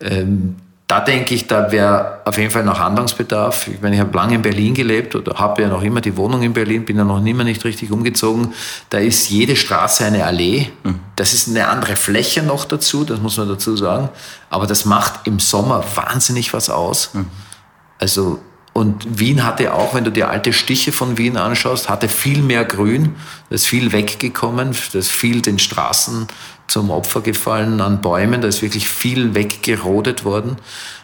Ähm, da denke ich, da wäre auf jeden Fall noch Handlungsbedarf. Ich meine, ich habe lange in Berlin gelebt oder habe ja noch immer die Wohnung in Berlin, bin ja noch immer nicht richtig umgezogen. Da ist jede Straße eine Allee. Mhm. Das ist eine andere Fläche noch dazu, das muss man dazu sagen. Aber das macht im Sommer wahnsinnig was aus. Mhm. Also und Wien hatte auch, wenn du die alte Stiche von Wien anschaust, hatte viel mehr Grün. Da ist viel weggekommen, da ist viel den Straßen zum Opfer gefallen an Bäumen. Da ist wirklich viel weggerodet worden.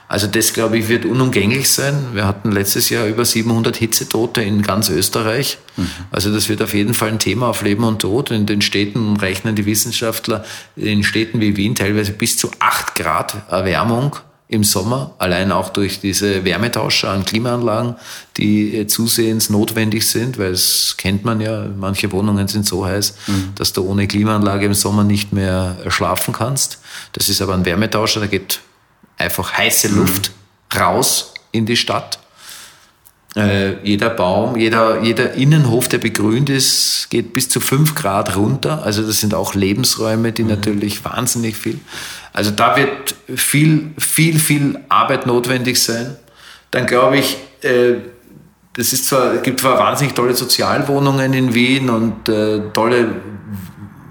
Also das, glaube ich, wird unumgänglich sein. Wir hatten letztes Jahr über 700 Hitzetote in ganz Österreich. Mhm. Also das wird auf jeden Fall ein Thema auf Leben und Tod. In den Städten rechnen die Wissenschaftler in Städten wie Wien teilweise bis zu 8 Grad Erwärmung im Sommer, allein auch durch diese Wärmetauscher an Klimaanlagen, die äh, zusehends notwendig sind, weil es kennt man ja, manche Wohnungen sind so heiß, mhm. dass du ohne Klimaanlage im Sommer nicht mehr schlafen kannst. Das ist aber ein Wärmetauscher, da geht einfach heiße mhm. Luft mhm. raus in die Stadt. Äh, jeder Baum, jeder, jeder Innenhof, der begrünt ist, geht bis zu fünf Grad runter. Also das sind auch Lebensräume, die mhm. natürlich wahnsinnig viel also da wird viel, viel, viel Arbeit notwendig sein. Dann glaube ich, äh, das ist zwar, es gibt zwar wahnsinnig tolle Sozialwohnungen in Wien und äh, tolle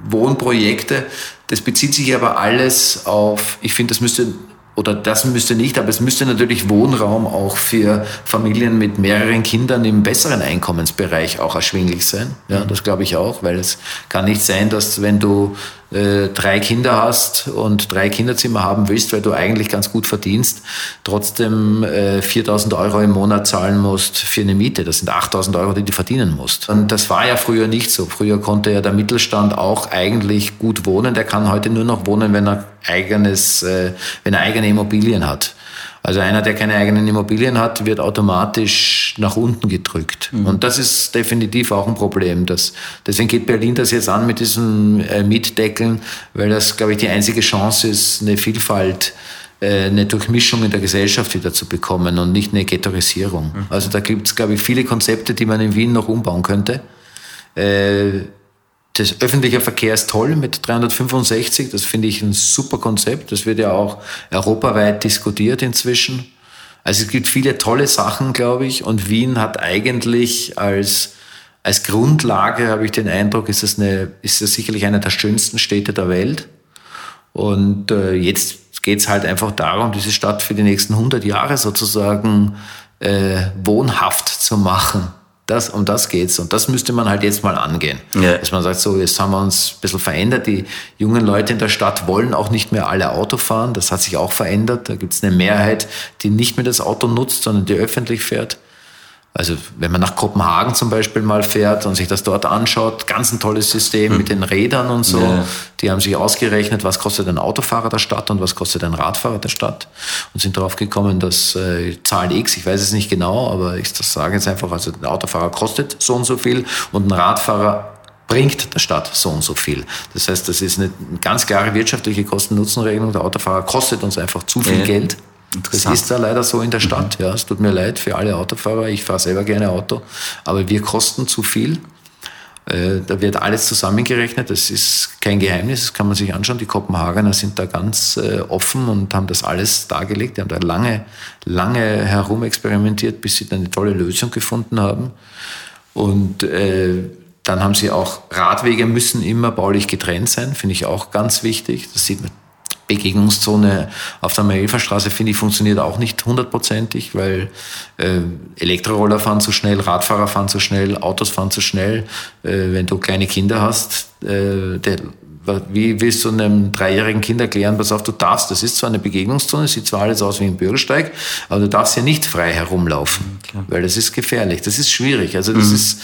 Wohnprojekte. Das bezieht sich aber alles auf, ich finde, das müsste oder das müsste nicht, aber es müsste natürlich Wohnraum auch für Familien mit mehreren Kindern im besseren Einkommensbereich auch erschwinglich sein. Ja, das glaube ich auch, weil es kann nicht sein, dass wenn du äh, drei Kinder hast und drei Kinderzimmer haben willst, weil du eigentlich ganz gut verdienst, trotzdem äh, 4000 Euro im Monat zahlen musst für eine Miete. Das sind 8000 Euro, die du verdienen musst. Und das war ja früher nicht so. Früher konnte ja der Mittelstand auch eigentlich gut wohnen. Der kann heute nur noch wohnen, wenn er eigenes, äh, wenn er eigene Immobilien hat. Also einer, der keine eigenen Immobilien hat, wird automatisch nach unten gedrückt. Mhm. Und das ist definitiv auch ein Problem. Das, deswegen geht Berlin das jetzt an mit diesen äh, Mietdeckeln, weil das, glaube ich, die einzige Chance ist, eine Vielfalt äh, eine Durchmischung in der Gesellschaft wieder zu bekommen und nicht eine Ghettoisierung. Mhm. Also da gibt es, glaube ich, viele Konzepte, die man in Wien noch umbauen könnte. Äh, das öffentliche Verkehr ist toll mit 365. Das finde ich ein super Konzept. Das wird ja auch europaweit diskutiert inzwischen. Also es gibt viele tolle Sachen, glaube ich. Und Wien hat eigentlich als, als Grundlage, habe ich den Eindruck, ist es, eine, ist es sicherlich eine der schönsten Städte der Welt. Und äh, jetzt geht es halt einfach darum, diese Stadt für die nächsten 100 Jahre sozusagen äh, wohnhaft zu machen. Das, um das geht's. Und das müsste man halt jetzt mal angehen. Ja. Dass man sagt, so, jetzt haben wir uns ein bisschen verändert. Die jungen Leute in der Stadt wollen auch nicht mehr alle Auto fahren. Das hat sich auch verändert. Da gibt's eine Mehrheit, die nicht mehr das Auto nutzt, sondern die öffentlich fährt. Also wenn man nach Kopenhagen zum Beispiel mal fährt und sich das dort anschaut, ganz ein tolles System mhm. mit den Rädern und so. Ja. Die haben sich ausgerechnet, was kostet ein Autofahrer der Stadt und was kostet ein Radfahrer der Stadt und sind darauf gekommen, dass äh, Zahl X, ich weiß es nicht genau, aber ich das sage jetzt einfach, also ein Autofahrer kostet so und so viel und ein Radfahrer bringt der Stadt so und so viel. Das heißt, das ist eine ganz klare wirtschaftliche Kosten-Nutzen-Regelung. Der Autofahrer kostet uns einfach zu viel ja. Geld das ist da leider so in der Stadt. Ja, es tut mir leid für alle Autofahrer. Ich fahre selber gerne Auto, aber wir kosten zu viel. Äh, da wird alles zusammengerechnet. Das ist kein Geheimnis. Das kann man sich anschauen. Die Kopenhagener sind da ganz äh, offen und haben das alles dargelegt. Die haben da lange, lange herumexperimentiert, bis sie dann eine tolle Lösung gefunden haben. Und äh, dann haben sie auch Radwege müssen immer baulich getrennt sein. Finde ich auch ganz wichtig. Das sieht man Begegnungszone auf der Marilferstraße, finde ich, funktioniert auch nicht hundertprozentig, weil äh, Elektroroller fahren zu schnell, Radfahrer fahren zu schnell, Autos fahren zu schnell. Äh, wenn du kleine Kinder hast, äh, der wie willst du einem dreijährigen Kind erklären, pass auf, du darfst, das ist zwar eine Begegnungszone, sieht zwar alles aus wie ein Bürgersteig, aber du darfst hier nicht frei herumlaufen, Klar. weil das ist gefährlich, das ist schwierig. Also das mhm. ist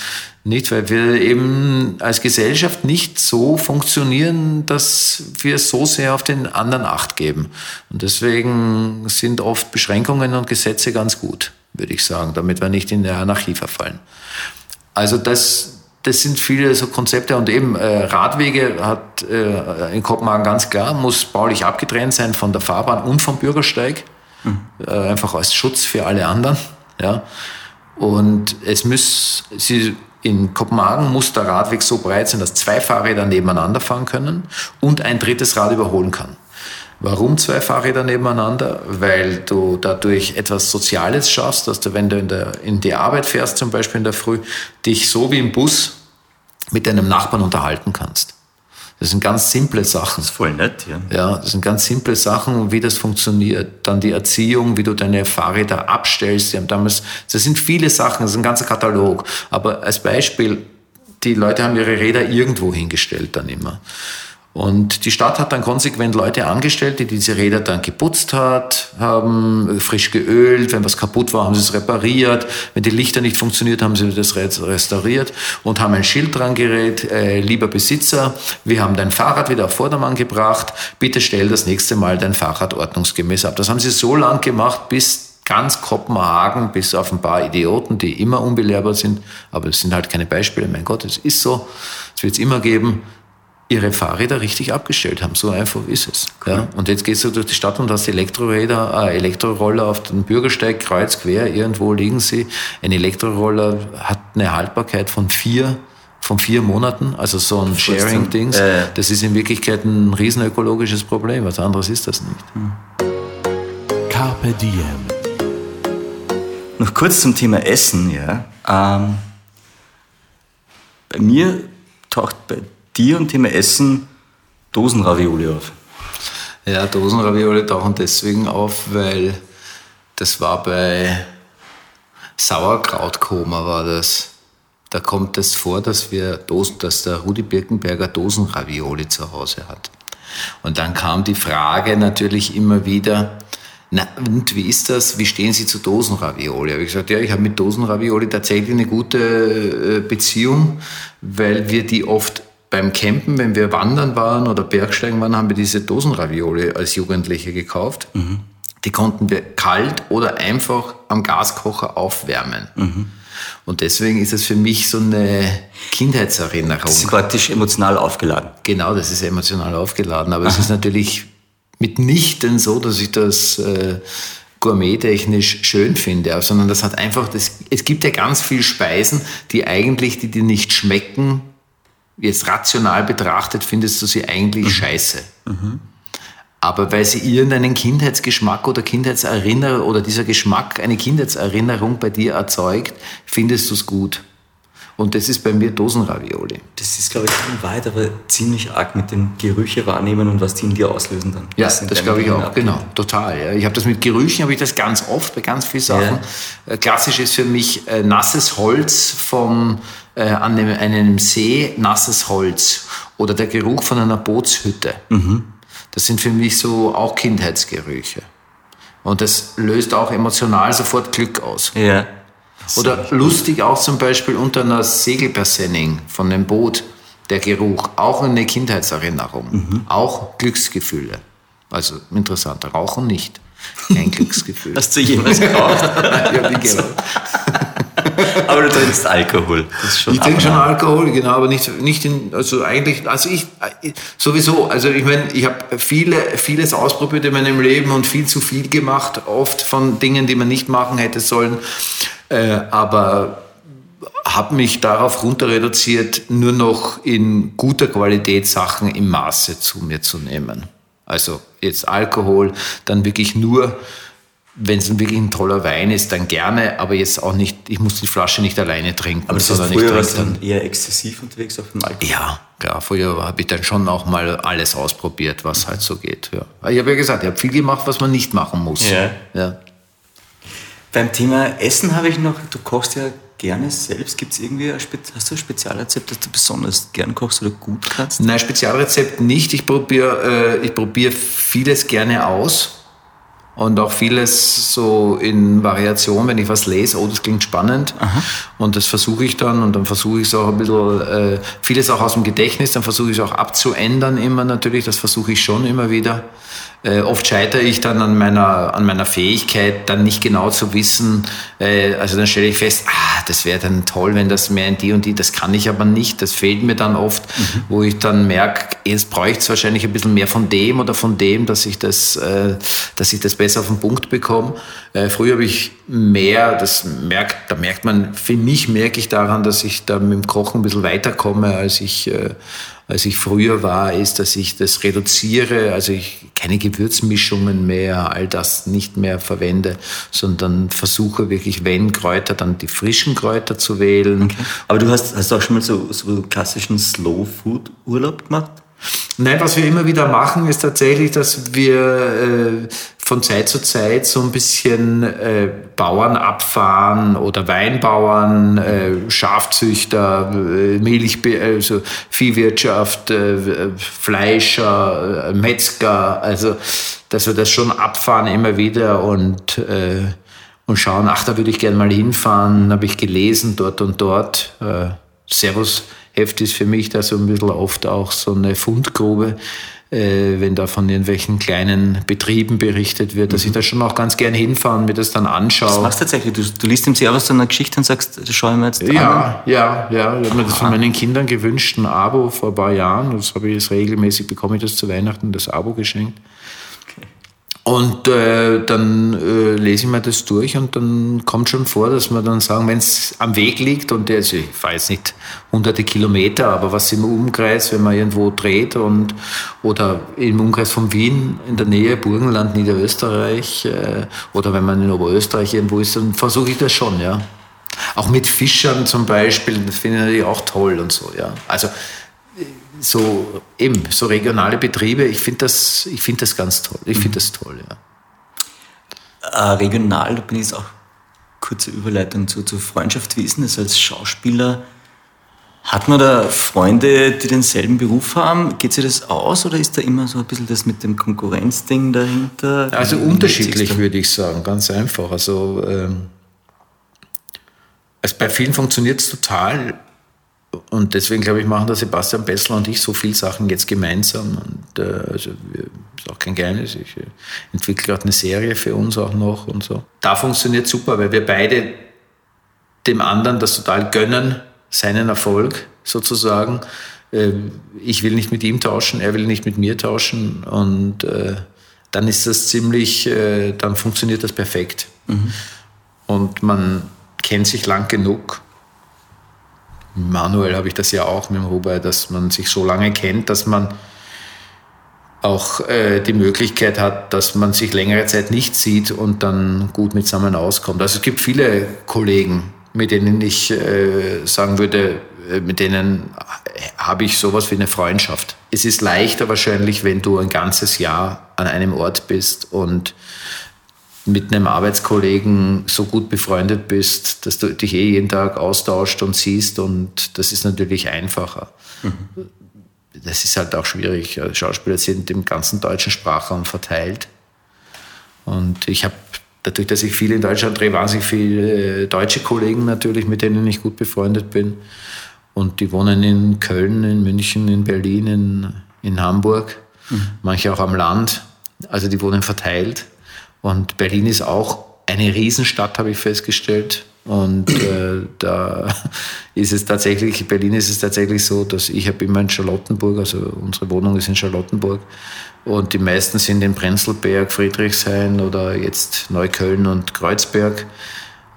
nicht, weil wir eben als Gesellschaft nicht so funktionieren, dass wir so sehr auf den anderen Acht geben. Und deswegen sind oft Beschränkungen und Gesetze ganz gut, würde ich sagen, damit wir nicht in der Anarchie verfallen. Also das, das sind viele so Konzepte und eben äh, Radwege hat äh, in Kopenhagen ganz klar, muss baulich abgetrennt sein von der Fahrbahn und vom Bürgersteig, mhm. äh, einfach als Schutz für alle anderen. Ja. Und es muss, sie, in Kopenhagen muss der Radweg so breit sein, dass zwei Fahrräder nebeneinander fahren können und ein drittes Rad überholen kann. Warum zwei Fahrräder nebeneinander? Weil du dadurch etwas Soziales schaffst, dass du, wenn du in, der, in die Arbeit fährst, zum Beispiel in der Früh, dich so wie im Bus mit deinem Nachbarn unterhalten kannst. Das sind ganz simple Sachen. Das ist voll nett, ja. Ja, das sind ganz simple Sachen, wie das funktioniert. Dann die Erziehung, wie du deine Fahrräder abstellst. Die haben damals, das sind viele Sachen, das ist ein ganzer Katalog. Aber als Beispiel, die Leute haben ihre Räder irgendwo hingestellt dann immer. Und die Stadt hat dann konsequent Leute angestellt, die diese Räder dann geputzt hat, haben frisch geölt. Wenn was kaputt war, haben sie es repariert. Wenn die Lichter nicht funktioniert, haben sie das restauriert und haben ein Schild dran gerät. Äh, lieber Besitzer, wir haben dein Fahrrad wieder auf Vordermann gebracht. Bitte stell das nächste Mal dein Fahrrad ordnungsgemäß ab. Das haben sie so lang gemacht, bis ganz Kopenhagen, bis auf ein paar Idioten, die immer unbelehrbar sind. Aber das sind halt keine Beispiele. Mein Gott, es ist so. Es wird es immer geben ihre Fahrräder richtig abgestellt haben. So einfach ist es. Cool. Ja? Und jetzt gehst du durch die Stadt und hast Elektroräder, äh, Elektroroller auf dem Bürgersteig, kreuz, quer, irgendwo liegen sie. Ein Elektroroller hat eine Haltbarkeit von vier von vier Monaten, also so ein Sharing-Dings. Äh. Das ist in Wirklichkeit ein riesenökologisches Problem. Was anderes ist das nicht. Hm. Carpe Diem. Noch kurz zum Thema Essen, ja. Ähm, bei mir taucht bei dir und Thema Essen Dosenravioli auf? Ja, Dosenravioli tauchen deswegen auf, weil das war bei Sauerkrautkoma war das. Da kommt es vor, dass wir Dosen, dass der Rudi Birkenberger Dosenravioli zu Hause hat. Und dann kam die Frage natürlich immer wieder, na, und wie ist das? Wie stehen Sie zu Dosenravioli? Habe ich gesagt, ja, ich habe mit Dosenravioli tatsächlich eine gute äh, Beziehung, weil wir die oft beim Campen, wenn wir wandern waren oder Bergsteigen waren, haben wir diese Dosenravioli als Jugendliche gekauft. Mhm. Die konnten wir kalt oder einfach am Gaskocher aufwärmen. Mhm. Und deswegen ist es für mich so eine Kindheitserinnerung. Das ist praktisch emotional aufgeladen. Genau, das ist emotional aufgeladen. Aber Aha. es ist natürlich mitnichten so, dass ich das äh, gourmettechnisch schön finde, sondern das hat einfach, das, es gibt ja ganz viele Speisen, die eigentlich, die dir nicht schmecken, jetzt rational betrachtet, findest du sie eigentlich mhm. scheiße. Mhm. Aber weil sie irgendeinen Kindheitsgeschmack oder Kindheitserinnerung oder dieser Geschmack eine Kindheitserinnerung bei dir erzeugt, findest du es gut. Und das ist bei mir Dosenravioli. Das ist, glaube ich, in Wahrheit aber ziemlich arg mit den Gerüche wahrnehmen und was die in dir auslösen dann. Ja, das, das glaube ich auch, abgeht. genau, total. Ja. Ich habe das mit Gerüchen, habe ich das ganz oft bei ganz vielen Sachen. Ja. Äh, klassisch ist für mich äh, nasses Holz vom äh, an einem, einem See nasses Holz oder der Geruch von einer Bootshütte. Mhm. Das sind für mich so auch Kindheitsgerüche. Und das löst auch emotional sofort Glück aus. Ja. Oder lustig auch zum Beispiel unter einer Segelpersenning von einem Boot, der Geruch, auch eine Kindheitserinnerung, mhm. auch Glücksgefühle. Also interessant, Rauchen nicht. Kein Glücksgefühl. Hast du jemals geraucht? ich habe nie geraucht. aber du trinkst Alkohol. ich trinke schon Alkohol, genau, aber nicht, nicht in, also eigentlich, also ich, sowieso, also ich meine, ich habe viele, vieles ausprobiert in meinem Leben und viel zu viel gemacht, oft von Dingen, die man nicht machen hätte sollen, äh, aber habe mich darauf runter reduziert, nur noch in guter Qualität Sachen im Maße zu mir zu nehmen. Also jetzt Alkohol, dann wirklich nur wenn es wirklich ein toller Wein ist, dann gerne, aber jetzt auch nicht, ich muss die Flasche nicht alleine trinken. Aber sondern ich früher warst du dann eher exzessiv unterwegs auf dem Alkohol? Ja, ja, früher habe ich dann schon auch mal alles ausprobiert, was halt so geht. Ja. Ich habe ja gesagt, ich habe viel gemacht, was man nicht machen muss. Ja. Ja. Beim Thema Essen habe ich noch, du kochst ja gerne selbst. Gibt es irgendwie, ein hast du ein Spezialrezept, das du besonders gern kochst oder gut kannst? Nein, Spezialrezept nicht. Ich probiere äh, ich probier vieles gerne aus. Und auch vieles so in Variation, wenn ich was lese, oh, das klingt spannend. Und das versuche ich dann und dann versuche ich es auch ein bisschen, äh, vieles auch aus dem Gedächtnis, dann versuche ich es auch abzuändern immer natürlich, das versuche ich schon immer wieder. Äh, oft scheitere ich dann an meiner, an meiner Fähigkeit, dann nicht genau zu wissen, äh, also dann stelle ich fest, ah, das wäre dann toll, wenn das mehr in die und die, das kann ich aber nicht, das fehlt mir dann oft, wo ich dann merke, jetzt bräuchte es wahrscheinlich ein bisschen mehr von dem oder von dem, dass ich das, äh, dass ich das besser auf den Punkt bekomme. Äh, früher habe ich mehr, das merkt, da merkt man, für mich merke ich daran, dass ich da mit dem Kochen ein bisschen weiterkomme, als ich, äh, als ich früher war, ist, dass ich das reduziere, also ich keine Gewürzmischungen mehr, all das nicht mehr verwende, sondern versuche wirklich, wenn Kräuter, dann die frischen Kräuter zu wählen. Aber du hast, hast auch schon mal so, so klassischen Slow-Food-Urlaub gemacht? Nein, was wir immer wieder machen, ist tatsächlich, dass wir äh, von Zeit zu Zeit so ein bisschen äh, Bauern abfahren oder Weinbauern, äh, Schafzüchter, äh, Milch, also Viehwirtschaft, äh, Fleischer, äh, Metzger, also dass wir das schon abfahren immer wieder und äh, und schauen, ach, da würde ich gerne mal hinfahren, habe ich gelesen, dort und dort. Servus Heft ist für mich da so ein bisschen oft auch so eine Fundgrube, äh, wenn da von irgendwelchen kleinen Betrieben berichtet wird, dass ich da schon auch ganz gern hinfahren, mir das dann Das anschaue. machst du tatsächlich. Du, du liest im Servus so eine Geschichte und sagst, das schaue ich mir jetzt an. Ja, ja, ja. Ich habe mir das von meinen Kindern gewünscht, ein Abo vor ein paar Jahren. Das habe ich jetzt regelmäßig, bekomme ich das zu Weihnachten, das Abo geschenkt. Und äh, dann äh, lese ich mir das durch und dann kommt schon vor, dass wir dann sagen, wenn es am Weg liegt und der, also ich fahre jetzt nicht hunderte Kilometer, aber was im Umkreis, wenn man irgendwo dreht und oder im Umkreis von Wien in der Nähe, Burgenland, Niederösterreich äh, oder wenn man in Oberösterreich irgendwo ist, dann versuche ich das schon, ja. Auch mit Fischern zum Beispiel, das finde ich auch toll und so, ja. Also so eben so regionale Betriebe, ich finde das, ich finde das ganz toll. Ich finde das toll, ja. Äh, regional, da bin ich jetzt auch kurze Überleitung zu, zur Freundschaft. Wie ist denn das als Schauspieler? Hat man da Freunde, die denselben Beruf haben? Geht sich das aus oder ist da immer so ein bisschen das mit dem Konkurrenzding dahinter? Also Wie unterschiedlich würde ich sagen, ganz einfach. Also, ähm, also bei vielen funktioniert es total. Und deswegen glaube ich, machen da Sebastian Bessler und ich so viele Sachen jetzt gemeinsam. Und äh, also wir, ist auch kein Geheimnis. Ich äh, entwickle gerade eine Serie für uns auch noch und so. Da funktioniert super, weil wir beide dem anderen das total gönnen, seinen Erfolg sozusagen. Ähm, Ich will nicht mit ihm tauschen, er will nicht mit mir tauschen und äh, dann ist das ziemlich, äh, dann funktioniert das perfekt. Und man kennt sich lang genug. Manuel habe ich das ja auch mit dem Robert, dass man sich so lange kennt, dass man auch äh, die Möglichkeit hat, dass man sich längere Zeit nicht sieht und dann gut mit zusammen auskommt. Also es gibt viele Kollegen, mit denen ich äh, sagen würde, äh, mit denen habe ich sowas wie eine Freundschaft. Es ist leichter wahrscheinlich, wenn du ein ganzes Jahr an einem Ort bist und mit einem Arbeitskollegen so gut befreundet bist, dass du dich eh jeden Tag austauscht und siehst und das ist natürlich einfacher. Das ist halt auch schwierig. Schauspieler sind im ganzen deutschen Sprachraum verteilt. Und ich habe, dadurch, dass ich viel in Deutschland drehe, wahnsinnig viele äh, deutsche Kollegen natürlich, mit denen ich gut befreundet bin. Und die wohnen in Köln, in München, in Berlin, in, in Hamburg, manche auch am Land. Also die wohnen verteilt. Und Berlin ist auch eine Riesenstadt, habe ich festgestellt. Und äh, da ist es tatsächlich, Berlin ist es tatsächlich so, dass ich habe immer in Charlottenburg, also unsere Wohnung ist in Charlottenburg. Und die meisten sind in Prenzlberg, Friedrichshain oder jetzt Neukölln und Kreuzberg.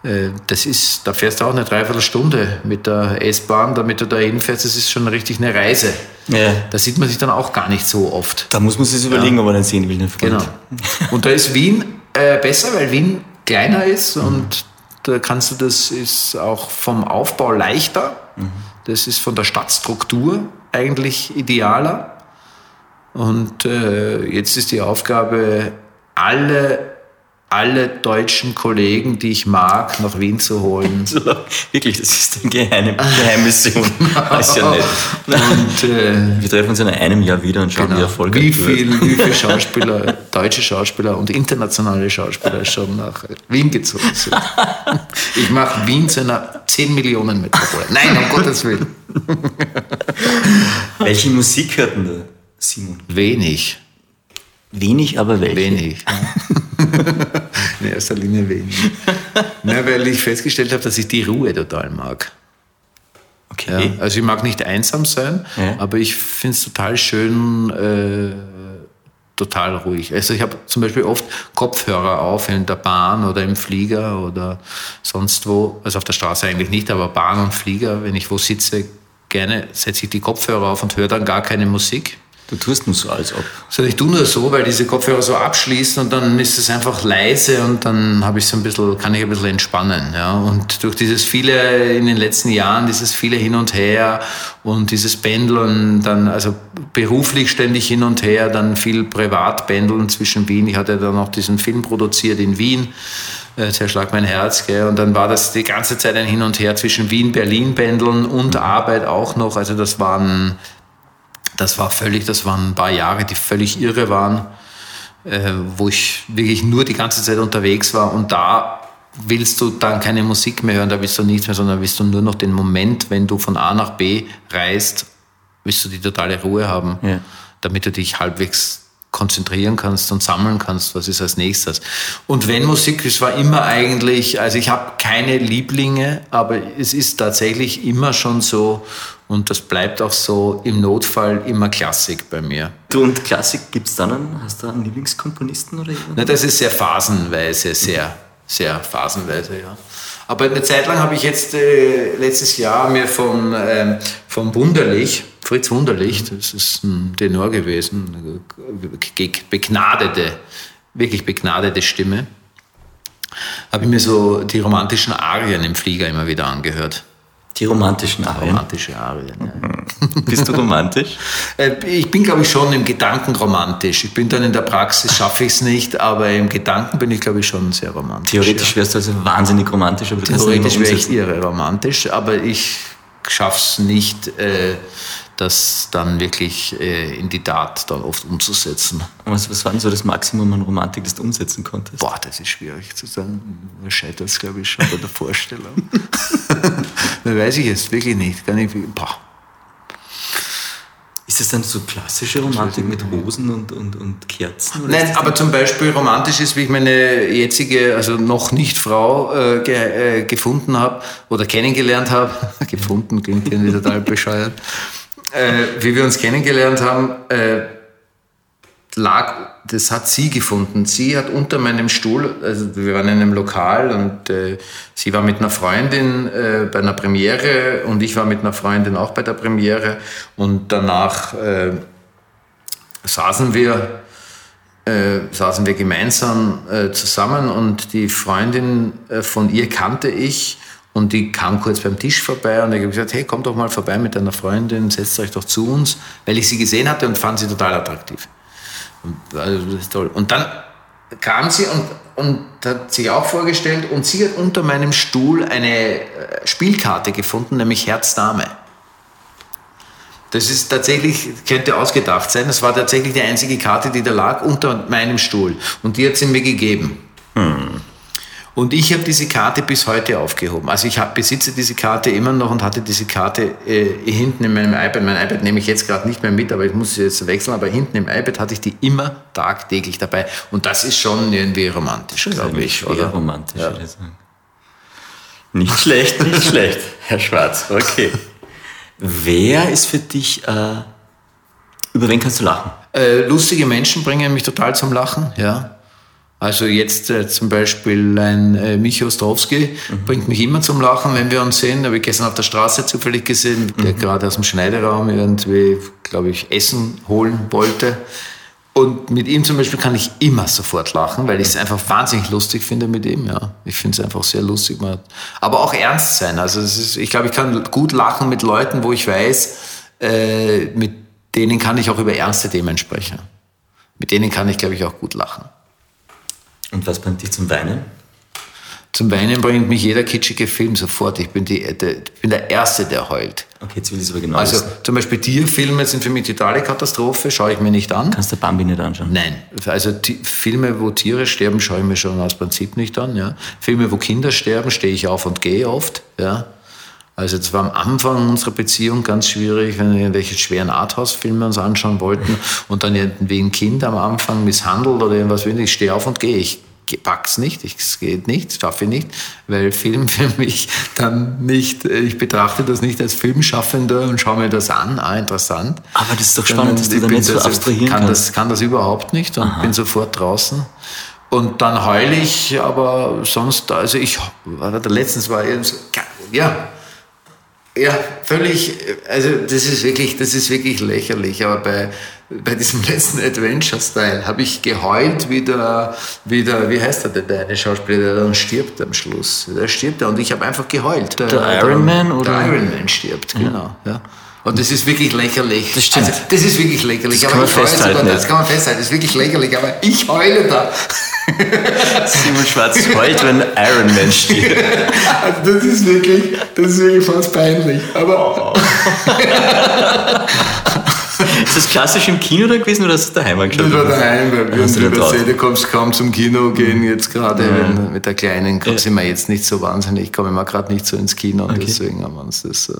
Äh, Das ist, da fährst du auch eine Dreiviertelstunde mit der S-Bahn, damit du da hinfährst. Das ist schon richtig eine Reise. Ja. Da sieht man sich dann auch gar nicht so oft. Da muss man sich überlegen, ob man den sehen will. Den Freund. Genau. Und da ist Wien äh, besser, weil Wien kleiner ist und da kannst du das ist auch vom Aufbau leichter. Das ist von der Stadtstruktur eigentlich idealer. Und äh, jetzt ist die Aufgabe, alle alle deutschen Kollegen, die ich mag, nach Wien zu holen. So, wirklich, das ist eine geheime Geheimmission. ist ja nett. Und, äh, Wir treffen uns in einem Jahr wieder und schauen, wie genau, erfolgreich wie du wirst. viel, wie viele Schauspieler, deutsche Schauspieler und internationale Schauspieler schon nach Wien gezogen sind. Ich mache Wien zu einer 10 Millionen Metropole. Nein, um Gottes Willen. Welche Musik hört denn da, Simon? Wenig. Wenig, aber welche? Wenig. In erster Linie wenig. Na, weil ich festgestellt habe, dass ich die Ruhe total mag. Ja, Okay. also ich mag nicht einsam sein, Ja. aber ich finde es total schön, äh, total ruhig. Also ich habe zum Beispiel oft Kopfhörer auf in der Bahn oder im Flieger oder sonst wo. Also auf der Straße eigentlich nicht, aber Bahn und Flieger, wenn ich wo sitze, gerne setze ich die Kopfhörer auf und höre dann gar keine Musik. Du tust nur so, als ob. So, ich tue nur so, weil diese Kopfhörer so abschließen und dann ist es einfach leise und dann habe ich so ein bisschen, kann ich ein bisschen entspannen. Ja? Und durch dieses viele in den letzten Jahren, dieses viele hin und her und dieses Pendeln, dann also beruflich ständig hin und her, dann viel Privatpendeln zwischen Wien. Ich hatte dann auch diesen Film produziert in Wien. äh, Zerschlag mein Herz, gell? und dann war das die ganze Zeit ein Hin und Her zwischen Wien, Berlin pendeln und Arbeit auch noch. Also das waren das war völlig, das waren ein paar Jahre, die völlig irre waren, äh, wo ich wirklich nur die ganze Zeit unterwegs war und da willst du dann keine Musik mehr hören, da willst du nichts mehr, sondern willst du nur noch den Moment, wenn du von A nach B reist, willst du die totale Ruhe haben, Ja. damit du dich halbwegs konzentrieren kannst und sammeln kannst, was ist als nächstes. Und wenn Musik, es war immer eigentlich, also ich habe keine Lieblinge, aber es ist tatsächlich immer schon so und das bleibt auch so im Notfall immer Klassik bei mir. Du und Klassik, gibt's dann einen, hast du einen Lieblingskomponisten oder jemanden? Na, das ist sehr phasenweise, sehr, sehr phasenweise, ja. Aber eine Zeit lang habe ich jetzt äh, letztes Jahr mir von, ähm, von Wunderlich, Fritz Wunderlich, das ist ein Tenor gewesen, begnadete, wirklich begnadete Stimme, habe ich mir so die romantischen Arien im Flieger immer wieder angehört. Die romantischen Arien. Romantische Arien, ja. Bist du romantisch? Äh, Ich bin, glaube ich, schon im Gedanken romantisch. Ich bin dann in der Praxis, schaffe ich es nicht, aber im Gedanken bin ich, glaube ich, schon sehr romantisch. Theoretisch wärst du also wahnsinnig romantisch, aber Theoretisch wäre ich irre romantisch, aber ich schaffe es nicht, äh, das dann wirklich äh, in die Tat dann oft umzusetzen. Was, was war denn so das Maximum an Romantik, das du umsetzen konntest? Boah, das ist schwierig zu sagen. Da scheitert es, glaube ich, schon bei der Vorstellung. da weiß ich es wirklich nicht. Kann ich, boah. Ist das dann so klassische Romantik mit Rosen und, und, und Kerzen? Nein, aber zum Beispiel romantisch ist, wie ich meine jetzige, also noch nicht Frau äh, ge, äh, gefunden habe oder kennengelernt habe. gefunden klingt irgendwie total bescheuert. Äh, wie wir uns kennengelernt haben, äh, lag, das hat sie gefunden. Sie hat unter meinem Stuhl, also wir waren in einem Lokal und äh, sie war mit einer Freundin äh, bei einer Premiere und ich war mit einer Freundin auch bei der Premiere und danach äh, saßen wir äh, saßen wir gemeinsam äh, zusammen und die Freundin äh, von ihr kannte ich und die kam kurz beim Tisch vorbei und ich habe gesagt, hey, komm doch mal vorbei mit deiner Freundin, setzt euch doch zu uns, weil ich sie gesehen hatte und fand sie total attraktiv. Und, also, das ist toll. Und dann kam sie und, und hat sich auch vorgestellt und sie hat unter meinem Stuhl eine äh, Spielkarte gefunden, nämlich Herz Dame. Das ist tatsächlich, könnte ausgedacht sein. Das war tatsächlich die einzige Karte, die da lag unter meinem Stuhl. Und die hat sie mir gegeben. Und ich habe diese Karte bis heute aufgehoben. Also ich hab, besitze diese Karte immer noch und hatte diese Karte äh, hinten in meinem iPad. Mein iPad nehme ich jetzt gerade nicht mehr mit, aber ich muss sie jetzt wechseln. Aber hinten im iPad hatte ich die immer tagtäglich dabei. Und das ist schon irgendwie romantisch, glaube ich. Oder romantisch, Ja. würde ich sagen. Nicht schlecht, nicht schlecht, Herr Schwarz. Okay. Wer ist für dich, äh, über wen kannst du lachen? Äh, lustige Menschen bringen mich total zum Lachen, ja. Also jetzt äh, zum Beispiel ein äh, Michi Ostrowski bringt mich immer zum Lachen, wenn wir uns sehen. Habe ich gestern auf der Straße zufällig gesehen, der gerade aus dem Schneideraum irgendwie, glaube ich, Essen holen wollte. Und mit ihm zum Beispiel kann ich immer sofort lachen, weil ich es einfach wahnsinnig lustig finde mit ihm. Ja, ich finde es einfach sehr lustig. Aber auch ernst sein. Also ist, ich glaube, ich kann gut lachen mit Leuten, wo ich weiß, äh, mit denen kann ich auch über ernste Themen sprechen. Mit denen kann ich, glaube ich, auch gut lachen. Und was bringt dich zum Weinen? Zum Weinen bringt mich jeder kitschige Film sofort. Ich bin, die, der, ich bin der Erste, der heult. Okay, jetzt will ich es aber genau Also wissen. zum Beispiel Tierfilme sind für mich totale Katastrophe, schaue ich mir nicht an. Kannst du Bambi nicht anschauen? Nein, also Filme, wo Tiere sterben, schaue ich mir schon aus Prinzip nicht an. Ja. Filme, wo Kinder sterben, stehe ich auf und gehe oft. Ja. Also das war am Anfang unserer Beziehung ganz schwierig, wenn wir irgendwelche schweren Arthouse-Filme uns anschauen wollten und dann irgendwie ein Kind am Anfang misshandelt oder irgendwas will. Ich stehe auf und gehe. Ich pack's nicht, ich, es geht nicht, schaffe ich nicht, weil Film für mich dann nicht, ich betrachte das nicht als Filmschaffender und schaue mir das an, ah, interessant. Aber das ist doch spannend, dass du da nicht so das- abstrahieren kann kannst. Das, kann das überhaupt nicht und bin sofort draußen. Und dann heul ich, aber sonst, also ich, letztens war eben so, ja, ja, völlig, also das ist wirklich, das ist wirklich lächerlich, aber bei, bei diesem letzten Adventure-Style habe ich geheult wie der, wie der, wie heißt der, denn, der eine Schauspieler, der dann stirbt am Schluss. Der stirbt ja und ich habe einfach geheult. Der Iron Man, oder? Der Iron Man stirbt, genau, ja. Und das ist wirklich lächerlich. Das stimmt. Also, das ist wirklich lächerlich. Das aber kann man ich heule festhalten, sogar, ja. Das kann man festhalten, das ist wirklich lächerlich, aber ich heule da. Simon Schwarz heult, wenn Iron Man stirbt. Also das ist wirklich, das ist wirklich fast peinlich. Aber Ist das klassisch im Kino da gewesen oder hast du daheim angeschaut? Das war daheim, weil wir sind du kommst kaum zum Kino gehen jetzt gerade, wenn- mit der Kleinen sind wir jetzt nicht so wahnsinnig, kommen wir gerade nicht so ins Kino und deswegen haben wir uns das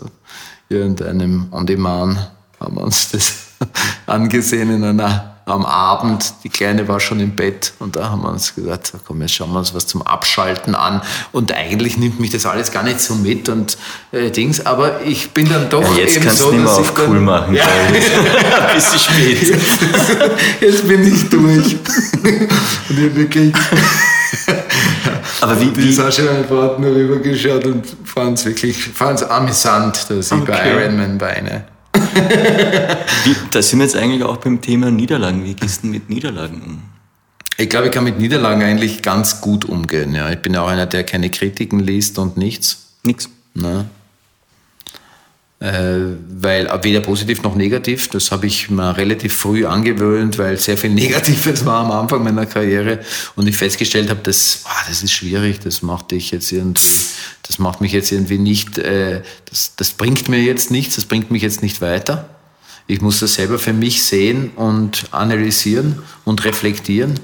irgendeinem On Demand haben wir uns das angesehen in einer am Abend, die Kleine war schon im Bett und da haben wir uns gesagt, komm, jetzt schauen wir uns was zum Abschalten an. Und eigentlich nimmt mich das alles gar nicht so mit und äh, Dings, aber ich bin dann doch Ja, jetzt eben kannst so, du nicht mehr auf dann, cool machen, Ja. ein bisschen spät. Jetzt bin ich durch. Und ich wirklich Aber wie, die wie, Sascha und Bart nur rübergeschaut und fand es wirklich fand's amüsant, dass ich bei Okay. Ironman weine. wie, da sind wir jetzt eigentlich auch beim Thema Niederlagen. Wie gehst du denn mit Niederlagen um? Ich glaube, ich kann mit Niederlagen eigentlich ganz gut umgehen. Ja. Ich bin ja auch einer, der keine Kritiken liest und nichts. Nix. Ne? Äh, weil weder positiv noch negativ, das habe ich mir relativ früh angewöhnt, weil sehr viel Negatives war am Anfang meiner Karriere und ich festgestellt habe, das, ah, das ist schwierig, das macht dich jetzt irgendwie, das macht mich jetzt irgendwie nicht, äh, das, das bringt mir jetzt nichts, das bringt mich jetzt nicht weiter. Ich muss das selber für mich sehen und analysieren und reflektieren.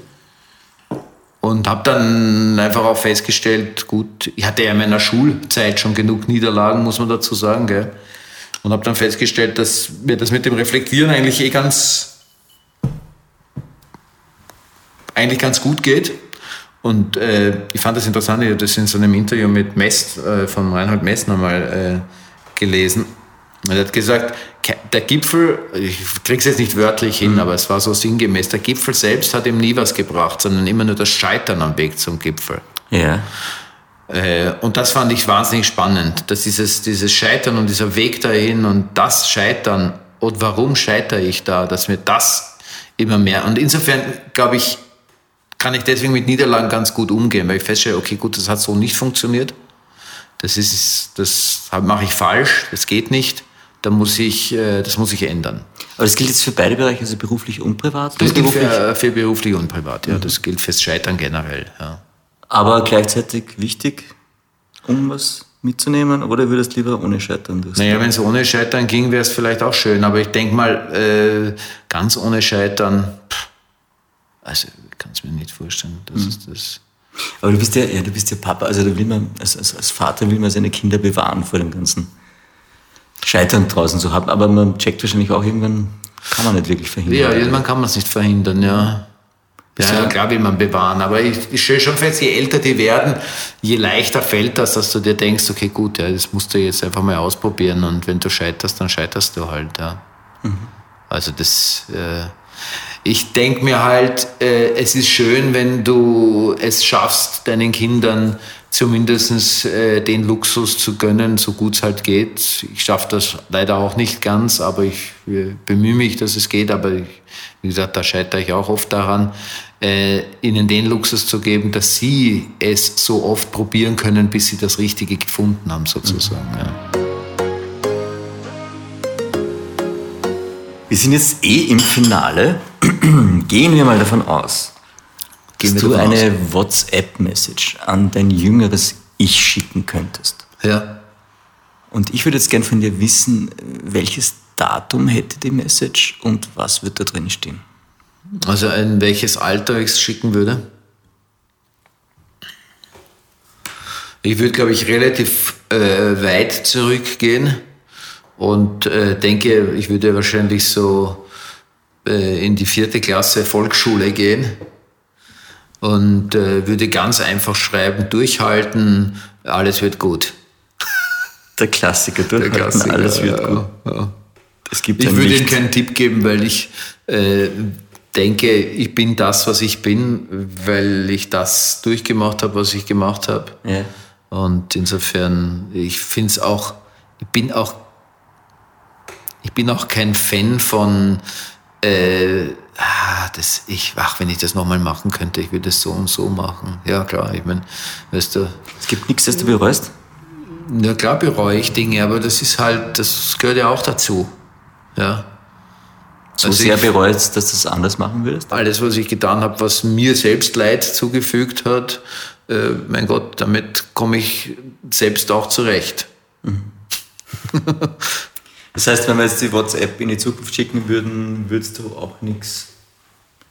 Und habe dann einfach auch festgestellt, gut, ich hatte ja in meiner Schulzeit schon genug Niederlagen, muss man dazu sagen, gell? Und habe dann festgestellt, dass mir das mit dem Reflektieren eigentlich eh ganz, eigentlich ganz gut geht. Und äh, ich fand das interessant, ich habe das in so einem Interview mit Mest, äh, von Reinhold Messner mal äh, gelesen. Und er hat gesagt, der Gipfel, ich krieg's jetzt nicht wörtlich hin, aber es war so sinngemäß, der Gipfel selbst hat ihm nie was gebracht, sondern immer nur das Scheitern am Weg zum Gipfel. Ja. Äh, Und das fand ich wahnsinnig spannend, dass dieses, dieses Scheitern und dieser Weg dahin und das Scheitern und warum scheitere ich da, dass mir das immer mehr. Und insofern, glaube ich, kann ich deswegen mit Niederlagen ganz gut umgehen, weil ich feststelle, okay, gut, das hat so nicht funktioniert. Das ist, das mache ich falsch, das geht nicht. Da muss ich, äh, das muss ich ändern. Aber das gilt jetzt für beide Bereiche, also beruflich und privat? Das gilt beruflich? für, für beruflich und privat, ja. Das gilt fürs Scheitern generell, ja. Aber gleichzeitig wichtig, um was mitzunehmen? Oder würdest du lieber ohne Scheitern durchs Naja, wenn es ohne Scheitern ging, wäre es vielleicht auch schön. Aber ich denke mal, äh, ganz ohne Scheitern, pff, also ich kann es mir nicht vorstellen. Das ist das. Aber du bist ja, ja, du bist ja Papa, also da will man, als, als, als Vater will man seine Kinder bewahren vor dem ganzen Scheitern draußen zu haben. Aber man checkt wahrscheinlich auch irgendwann, kann man nicht wirklich verhindern. Ja, irgendwann kann man es nicht verhindern, ja. Ja, ja, klar will man bewahren, aber ich, ich stelle schon fest, je älter die werden, je leichter fällt das, dass du dir denkst, okay, gut, ja, das musst du jetzt einfach mal ausprobieren und wenn du scheiterst, dann scheiterst du halt, ja. Also das, äh, ich denke mir halt, äh, es ist schön, wenn du es schaffst, deinen Kindern zumindest äh, den Luxus zu gönnen, so gut es halt geht. Ich schaffe das leider auch nicht ganz, aber ich äh, bemühe mich, dass es geht. Aber ich, wie gesagt, da scheitere ich auch oft daran, äh, ihnen den Luxus zu geben, dass sie es so oft probieren können, bis sie das Richtige gefunden haben, sozusagen. Mhm. Ja. Wir sind jetzt eh im Finale. Gehen wir mal davon aus, dass du eine WhatsApp-Message an dein jüngeres Ich schicken könntest. Ja. Und ich würde jetzt gern von dir wissen, welches Datum hätte die Message und was wird da drin stehen? Also in welches Alter ich es schicken würde? Ich würde, glaube ich, relativ äh, weit zurückgehen und äh, denke, ich würde wahrscheinlich so äh, in die vierte Klasse Volksschule gehen und äh, würde ganz einfach schreiben, durchhalten, alles wird gut. Der Klassiker, durchhalten, Der Klassiker, alles wird gut. Ja. Es gibt ich würde ihm keinen Tipp geben, weil ich äh, denke, ich bin das, was ich bin, weil ich das durchgemacht habe, was ich gemacht habe. Ja. Und insofern, ich finde es auch, ich bin auch ich bin auch kein Fan von, äh, ah, das, ich, ach, wenn ich das nochmal machen könnte, ich würde es so und so machen. Ja, klar, ich meine, weißt du. Es gibt nichts, das du bereust? Ja, klar bereue ich Dinge, aber das ist halt, das gehört ja auch dazu. Ja. So also sehr bereust, dass du es anders machen würdest? Alles, was ich getan habe, was mir selbst Leid zugefügt hat, äh, mein Gott, damit komme ich selbst auch zurecht. Mhm. Das heißt, wenn wir jetzt die WhatsApp in die Zukunft schicken würden, würdest du auch nichts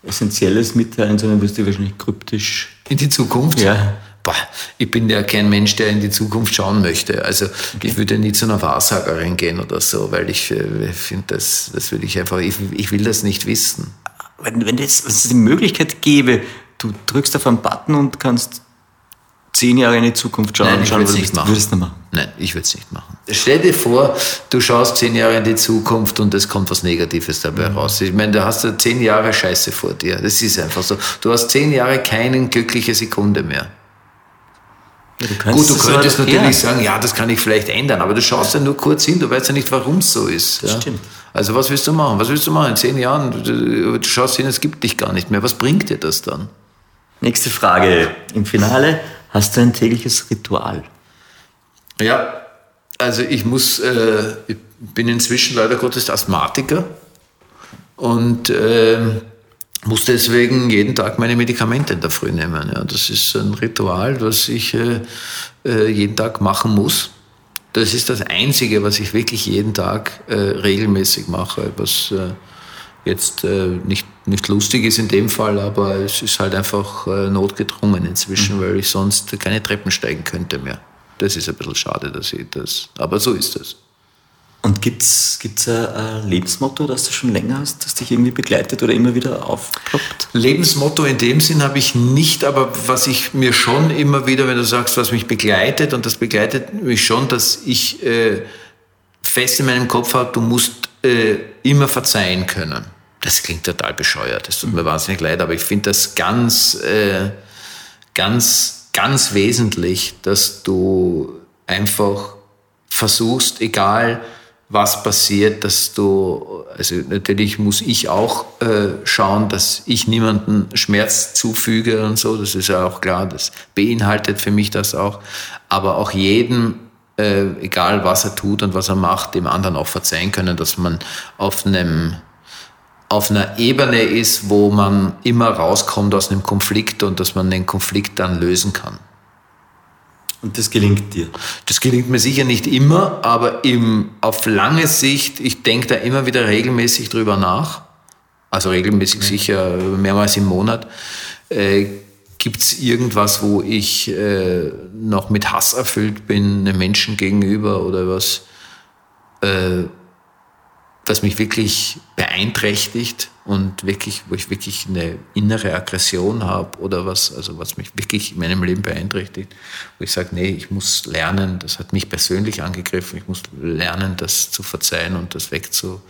Essentielles mitteilen, sondern wirst du wahrscheinlich kryptisch. In die Zukunft? Ja. Boah, ich bin ja kein Mensch, der in die Zukunft schauen möchte. Also okay. ich würde nie zu einer Wahrsagerin gehen oder so, weil ich äh, finde, das, das würde ich einfach, ich, ich will das nicht wissen. Wenn, wenn es die Möglichkeit gäbe, du drückst auf einen Button und kannst zehn Jahre in die Zukunft schauen, Nein, ich schauen würde es nicht machen. Würdest du machen? Nein, ich würde es nicht machen. Stell dir vor, du schaust zehn Jahre in die Zukunft und es kommt was Negatives dabei mhm. raus. Ich meine, du hast zehn Jahre Scheiße vor dir. Das ist einfach so. Du hast zehn Jahre keine glückliche Sekunde mehr. Ja, du Gut, du könntest natürlich sagen, ja, das kann ich vielleicht ändern, aber du schaust ja nur kurz hin, du weißt ja nicht, warum es so ist. Ja? Stimmt. Also was willst du machen? Was willst du machen in zehn Jahren? Du, du schaust hin, es gibt dich gar nicht mehr. Was bringt dir das dann? Nächste Frage im Finale. Hast du ein tägliches Ritual? Ja, also ich muss, äh, ich bin inzwischen leider Gottes Asthmatiker und äh, muss deswegen jeden Tag meine Medikamente in der Früh nehmen. Ja, das ist ein Ritual, was ich äh, äh jeden Tag machen muss. Das ist das Einzige, was ich wirklich jeden Tag äh, regelmäßig mache, was äh, jetzt nicht nicht lustig ist in dem Fall, aber es ist halt einfach äh, notgedrungen inzwischen, mhm. weil ich sonst keine Treppen steigen könnte mehr. Das ist ein bisschen schade, dass ich das, aber so ist das. Und gibt es ein Lebensmotto, das du schon länger hast, das dich irgendwie begleitet oder immer wieder aufploppt? Lebensmotto in dem Sinn habe ich nicht, aber was ich mir schon immer wieder, wenn du sagst, was mich begleitet, und das begleitet mich schon, dass ich äh, fest in meinem Kopf habe, du musst äh, immer verzeihen können. Das klingt total bescheuert. Das tut mir wahnsinnig leid, aber ich finde das ganz, äh, ganz, ganz wesentlich, dass du einfach versuchst, egal was passiert, dass du, also natürlich muss ich auch äh, schauen, dass ich niemanden Schmerz zufüge und so, das ist ja auch klar, das beinhaltet für mich das auch, aber auch jedem, äh, egal was er tut und was er macht, dem anderen auch verzeihen können, dass man auf einem auf einer Ebene ist, wo man immer rauskommt aus einem Konflikt und dass man den Konflikt dann lösen kann. Und das gelingt dir? Das gelingt mir sicher nicht immer, aber im, auf lange Sicht, ich denke da immer wieder regelmäßig drüber nach, also regelmäßig mhm. sicher mehrmals im Monat, äh, gibt es irgendwas, wo ich äh, noch mit Hass erfüllt bin, einem Menschen gegenüber oder was? Äh, was mich wirklich beeinträchtigt und wirklich, wo ich wirklich eine innere Aggression habe oder was, also was mich wirklich in meinem Leben beeinträchtigt, wo ich sage, nee, ich muss lernen, das hat mich persönlich angegriffen, ich muss lernen, das zu verzeihen und das wegzu,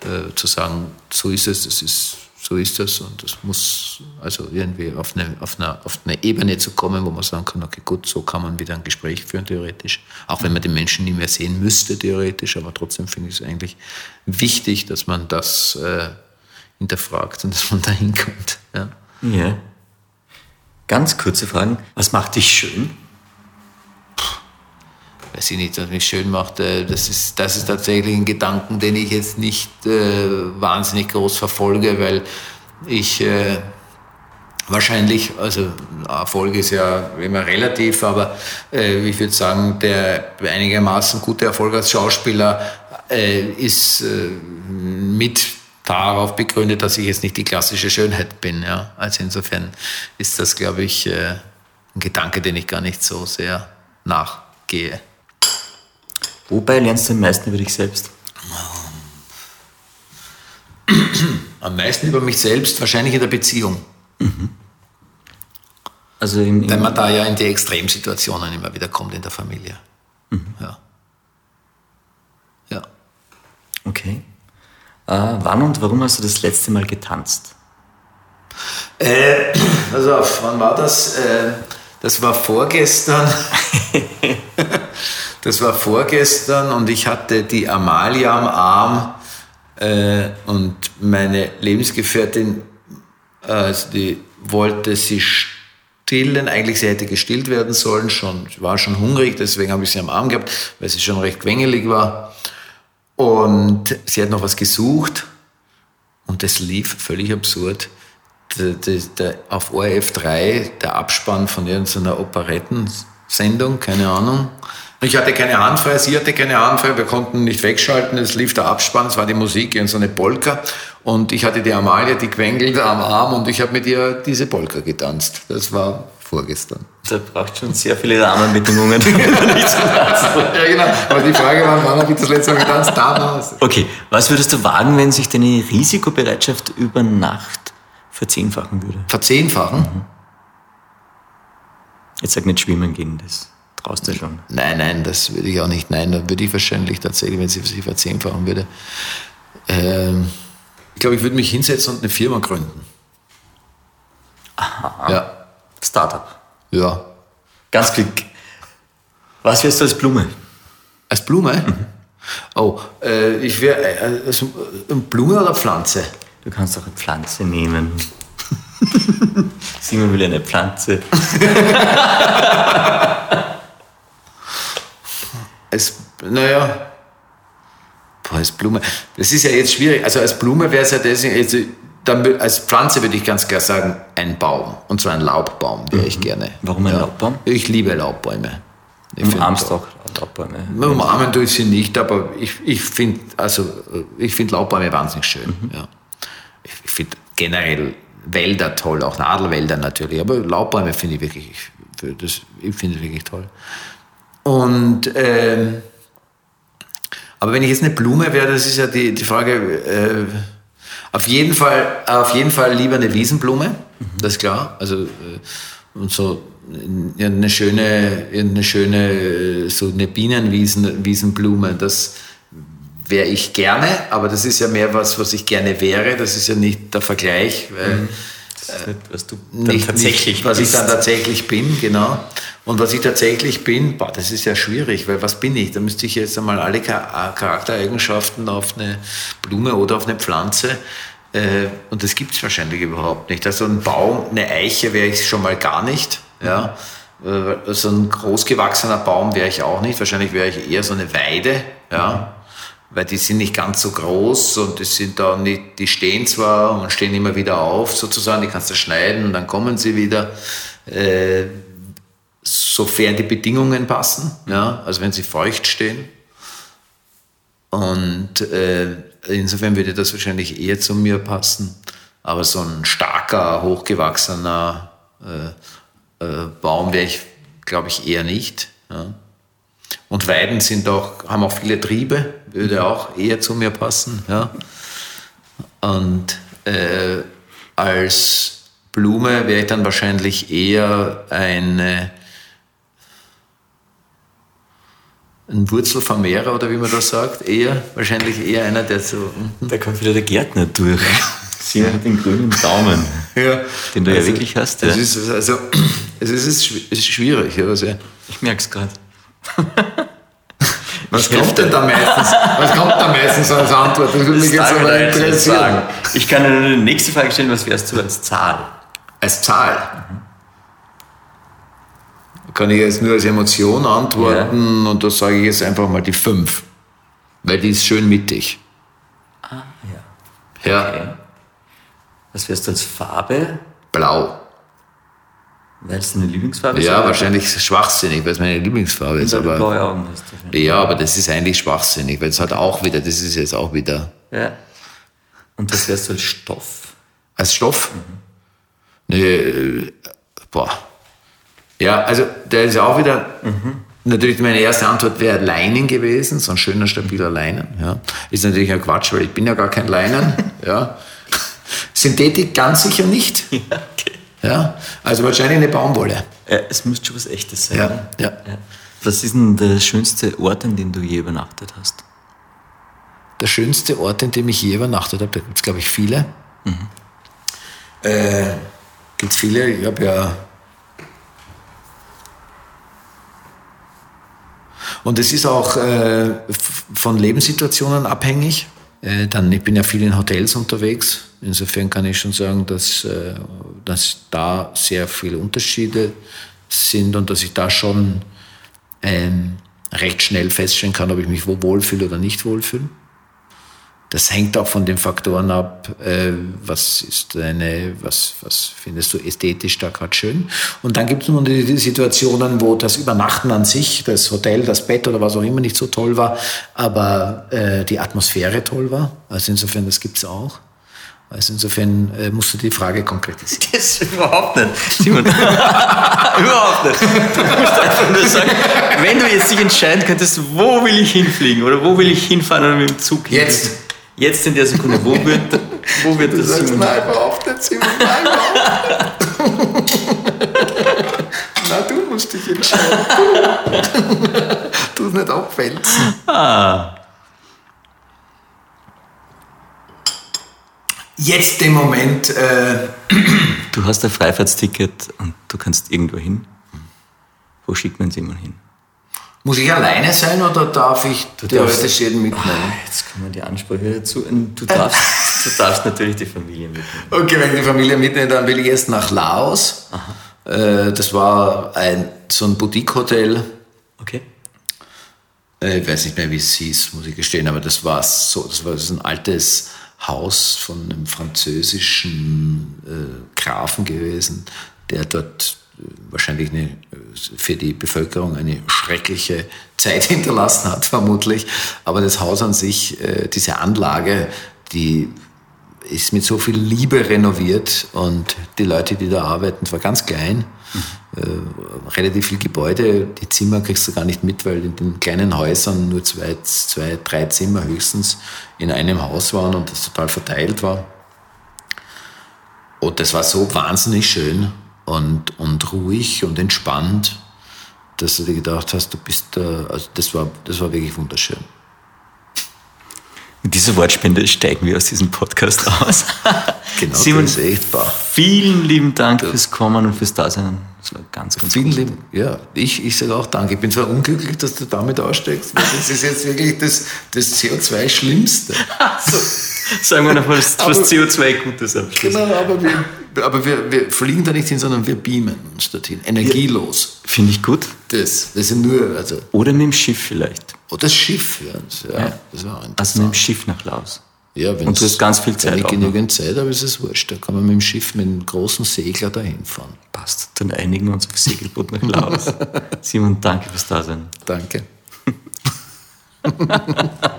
äh, zu sagen, so ist es, das ist so ist das und das muss also irgendwie auf eine, auf, eine, auf eine Ebene zu kommen, wo man sagen kann, okay, gut, so kann man wieder ein Gespräch führen, theoretisch. Auch wenn man den Menschen nie mehr sehen müsste, theoretisch, aber trotzdem finde ich es eigentlich wichtig, dass man das äh, hinterfragt und dass man da hinkommt. Ja. Ja. Ganz kurze Fragen. Was macht dich schön? weiß ich nicht, was mich schön macht, äh, das ist, das ist tatsächlich ein Gedanken, den ich jetzt nicht äh, wahnsinnig groß verfolge, weil ich äh, wahrscheinlich, also Erfolg ist ja immer relativ, aber äh, ich würde sagen, der einigermaßen gute Erfolg als Schauspieler äh, ist äh, mit darauf begründet, dass ich jetzt nicht die klassische Schönheit bin. Ja? Also insofern ist das, glaube ich, äh, ein Gedanke, den ich gar nicht so sehr nachgehe. Wobei lernst du am meisten über dich selbst? Am meisten über mich selbst, wahrscheinlich in der Beziehung. Also im, im Weil man da ja in die Extremsituationen immer wieder kommt in der Familie. Ja. Ja. Okay. Äh, wann und warum hast du das letzte Mal getanzt? Äh, also, auf, wann war das? Äh, das war vorgestern. das war vorgestern und ich hatte die Amalia am Arm äh, und meine Lebensgefährtin, äh, also die wollte sie stillen. Eigentlich sie hätte gestillt werden sollen, schon, sie war schon hungrig, deswegen habe ich sie am Arm gehabt, weil sie schon recht quengelig war. Und sie hat noch was gesucht und das lief völlig absurd. Der, der, der, auf ORF 3 der Abspann von irgendeiner Operettensendung, keine Ahnung. Ich hatte keine Hand frei, sie hatte keine Hand frei, wir konnten nicht wegschalten, es lief der Abspann, es war die Musik in so eine Polka und ich hatte die Amalie, die quengelt am Arm und ich habe mit ihr diese Polka getanzt. Das war vorgestern. Da braucht schon sehr viele Rahmenbedingungen. Ja genau, aber die Frage war, wann habe ich das letzte Mal getanzt? Da war es. okay, was würdest du wagen, wenn sich deine Risikobereitschaft über Nacht verzehnfachen würde? Verzehnfachen? Jetzt sag nicht schwimmen gehen, das traust du schon. Nein, nein, das würde ich auch nicht. Nein, dann würde ich wahrscheinlich tatsächlich, wenn sie sich verzehnfachen würde, ähm, ich glaube, ich würde mich hinsetzen und eine Firma gründen. Aha. Ja, Startup. ja. Ganz klick. Was wärst du als Blume? Als Blume? Oh, äh, ich wäre äh, also, äh, Blume oder Pflanze? Du kannst auch eine Pflanze nehmen. Simon will eine Pflanze. Als, naja, boah, als Blume. Das ist ja jetzt schwierig. Also als Blume wäre es ja das, also, dann, als Pflanze würde ich ganz klar sagen, ein Baum. Und zwar ein Laubbaum wäre ich gerne. Warum ein Laubbbaum? Ich liebe Laubbäume. Ich Im find- Armstock. Laubbäume. Umarmen tue ich sie nicht, aber ich, ich finde also, ich find Laubbäume wahnsinnig schön. Ja. Ich, ich finde generell Wälder toll, auch Nadelwälder natürlich, aber Laubbäume finde ich wirklich, ich, das, ich finde wirklich toll. Und, ähm, aber wenn ich jetzt eine Blume wäre, das ist ja die, die Frage, äh, auf, jeden Fall, auf jeden Fall lieber eine Wiesenblume, das ist klar. Also, äh, und so eine schöne, eine schöne, äh, so eine Bienenwiesen, Wiesenblume, das wäre ich gerne, aber das ist ja mehr was, was ich gerne wäre. Das ist ja nicht der Vergleich, weil Das ist nicht, was du dann nicht, tatsächlich nicht, was ich bist. dann tatsächlich bin, genau. Und was ich tatsächlich bin, boah, das ist ja schwierig, weil was bin ich? Da müsste ich jetzt einmal alle Char- Charaktereigenschaften auf eine Blume oder auf eine Pflanze äh, und das gibt es wahrscheinlich überhaupt nicht. Also ein Baum, eine Eiche wäre ich schon mal gar nicht. Ja. Äh, So ein großgewachsener Baum wäre ich auch nicht. Wahrscheinlich wäre ich eher so eine Weide. Ja. Weil die sind nicht ganz so groß und die sind da nicht, die stehen zwar und stehen immer wieder auf sozusagen, die kannst du schneiden und dann kommen sie wieder, äh, sofern die Bedingungen passen, ja, also wenn sie feucht stehen. Und äh, insofern würde das wahrscheinlich eher zu mir passen. Aber so ein starker, hochgewachsener äh, äh, Baum wäre ich, glaube ich, eher nicht. Ja. Und Weiden sind auch, haben auch viele Triebe, würde auch eher zu mir passen. Ja. Und äh, als Blume wäre ich dann wahrscheinlich eher eine, ein Wurzelvermehrer oder wie man das sagt. Eher, wahrscheinlich eher einer, der so. Da kommt wieder der Gärtner durch. Simon hat den grünen Daumen, Ja. den du ja wirklich hast. Ja. Es ist, also, es ist, es ist schwierig. Ja, also, Ich merke es gerade. was kommt denn da meistens? Was kommt da meistens als Antwort? Das würde mich jetzt aber interessieren. Ich kann dir nur die nächste Frage stellen, was wärst du als Zahl? Als Zahl. Kann ich jetzt nur als Emotion antworten und da sage ich jetzt einfach mal die 5. Weil die ist schön mittig. Ah, ja. Ja, Okay. Was wärst du als Farbe? blau. Weil es deine Lieblingsfarbe ist? Ja, wahrscheinlich schwachsinnig, weil es meine Lieblingsfarbe ist. Du Aber blaue Augen hast. wahrscheinlich. ja, aber das ist eigentlich schwachsinnig, weil es hat auch wieder, das ist jetzt auch wieder Ja. Und was wärst du als Stoff? als Stoff. Nee, äh, boah. Ja, also der ist auch wieder. Natürlich, meine erste Antwort wäre Leinen gewesen, so ein schöner, stabiler Leinen. Ja. Ist natürlich ein Quatsch, weil ich bin ja gar kein Leinen. ja. Synthetik ganz sicher nicht. Ja. Ja. Also wahrscheinlich eine Baumwolle. Äh, es müsste schon was Echtes sein. Ja, oder? ja. Was ist denn der schönste Ort, an dem du je übernachtet hast? Der schönste Ort, in dem ich je übernachtet habe, da gibt es, glaube ich, viele. Äh, gibt es viele. Ich habe ja. Und es ist auch äh, von Lebenssituationen abhängig. Äh, dann, ich bin ja viel in Hotels unterwegs. Insofern kann ich schon sagen, dass, äh, dass da sehr viele Unterschiede sind und dass ich da schon ähm, recht schnell feststellen kann, ob ich mich wo wohlfühle oder nicht wohlfühle. Das hängt auch von den Faktoren ab, äh, was ist deine, was, was findest du ästhetisch da gerade schön. Und dann gibt es nun die, die Situationen, wo das Übernachten an sich, das Hotel, das Bett oder was auch immer nicht so toll war, aber äh, die Atmosphäre toll war. Also insofern, das gibt's auch. Also insofern äh, musst du die Frage konkretisieren. Das überhaupt nicht. Simon, überhaupt nicht. Du musst einfach nur sagen, wenn du jetzt dich entscheiden könntest, wo will ich hinfliegen oder wo will ich hinfahren oder mit dem Zug hin? Jetzt. Jetzt in der Sekunde, wo wird, wo wird das Simon? überhaupt nicht, Simon, nein, nicht. Na, du musst dich entscheiden. Du es nicht abwälzen. Ah, Jetzt im Moment, äh, du hast ein Freifahrtsticket und du kannst irgendwo hin. Wo schickt man Simon hin? Muss ich alleine sein oder darf ich theoretisch jeden mitnehmen? Jetzt kommen die Ansprüche dazu. Du darfst, du darfst natürlich die Familie mitnehmen. Okay, wenn ich die Familie mitnehme, dann will ich erst nach Laos. Äh, das war ein, so ein Boutique-Hotel. Okay. Äh, Ich weiß nicht mehr, wie es hieß, muss ich gestehen, aber das war so, das war so ein altes Haus von einem französischen äh, Grafen gewesen, der dort wahrscheinlich eine, für die Bevölkerung eine schreckliche Zeit hinterlassen hat, vermutlich. Aber das Haus an sich, äh, diese Anlage, die ist mit so viel Liebe renoviert und die Leute, die da arbeiten, es war ganz klein, äh, relativ viel Gebäude, die Zimmer kriegst du gar nicht mit, weil in den kleinen Häusern nur zwei, zwei, drei Zimmer höchstens in einem Haus waren und das total verteilt war. Und das war so wahnsinnig schön und, und ruhig und entspannt, dass du dir gedacht hast, du bist da, also das war, das war wirklich wunderschön. Mit dieser Wortspende steigen wir aus diesem Podcast aus. Genau, Simon, das ist echt wahr. vielen lieben Dank fürs Kommen und fürs Dasein. Das war ganz, ganz Vielen lieben, ja, ich, ich sage auch danke. Ich bin zwar unglücklich, dass du damit aussteigst, weil das ist jetzt wirklich das, das CO2-Schlimmste. Sagen wir noch was, Aber- was CO2 Gutes am Schluss. Genau, aber, wir, aber wir, wir fliegen da nicht hin, sondern wir beamen uns dorthin. Energielos. Finde ich gut. Das, das sind nur, also, Oder mit dem Schiff vielleicht. oh, das Schiff, ja, das, ja, das war. Also mit dem Schiff nach Laos. ja, und du hast ganz viel Zeit Wenn ich genügend Zeit habe, ist es wurscht. Da kann man mit dem Schiff, mit einem großen Segler dahin fahren. Passt. Dann einigen wir uns auf Segelboot nach Laos. Simon, danke fürs Dasein. Danke.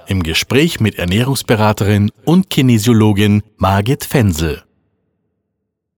im Gespräch mit Ernährungsberaterin und Kinesiologin Margit Fensel.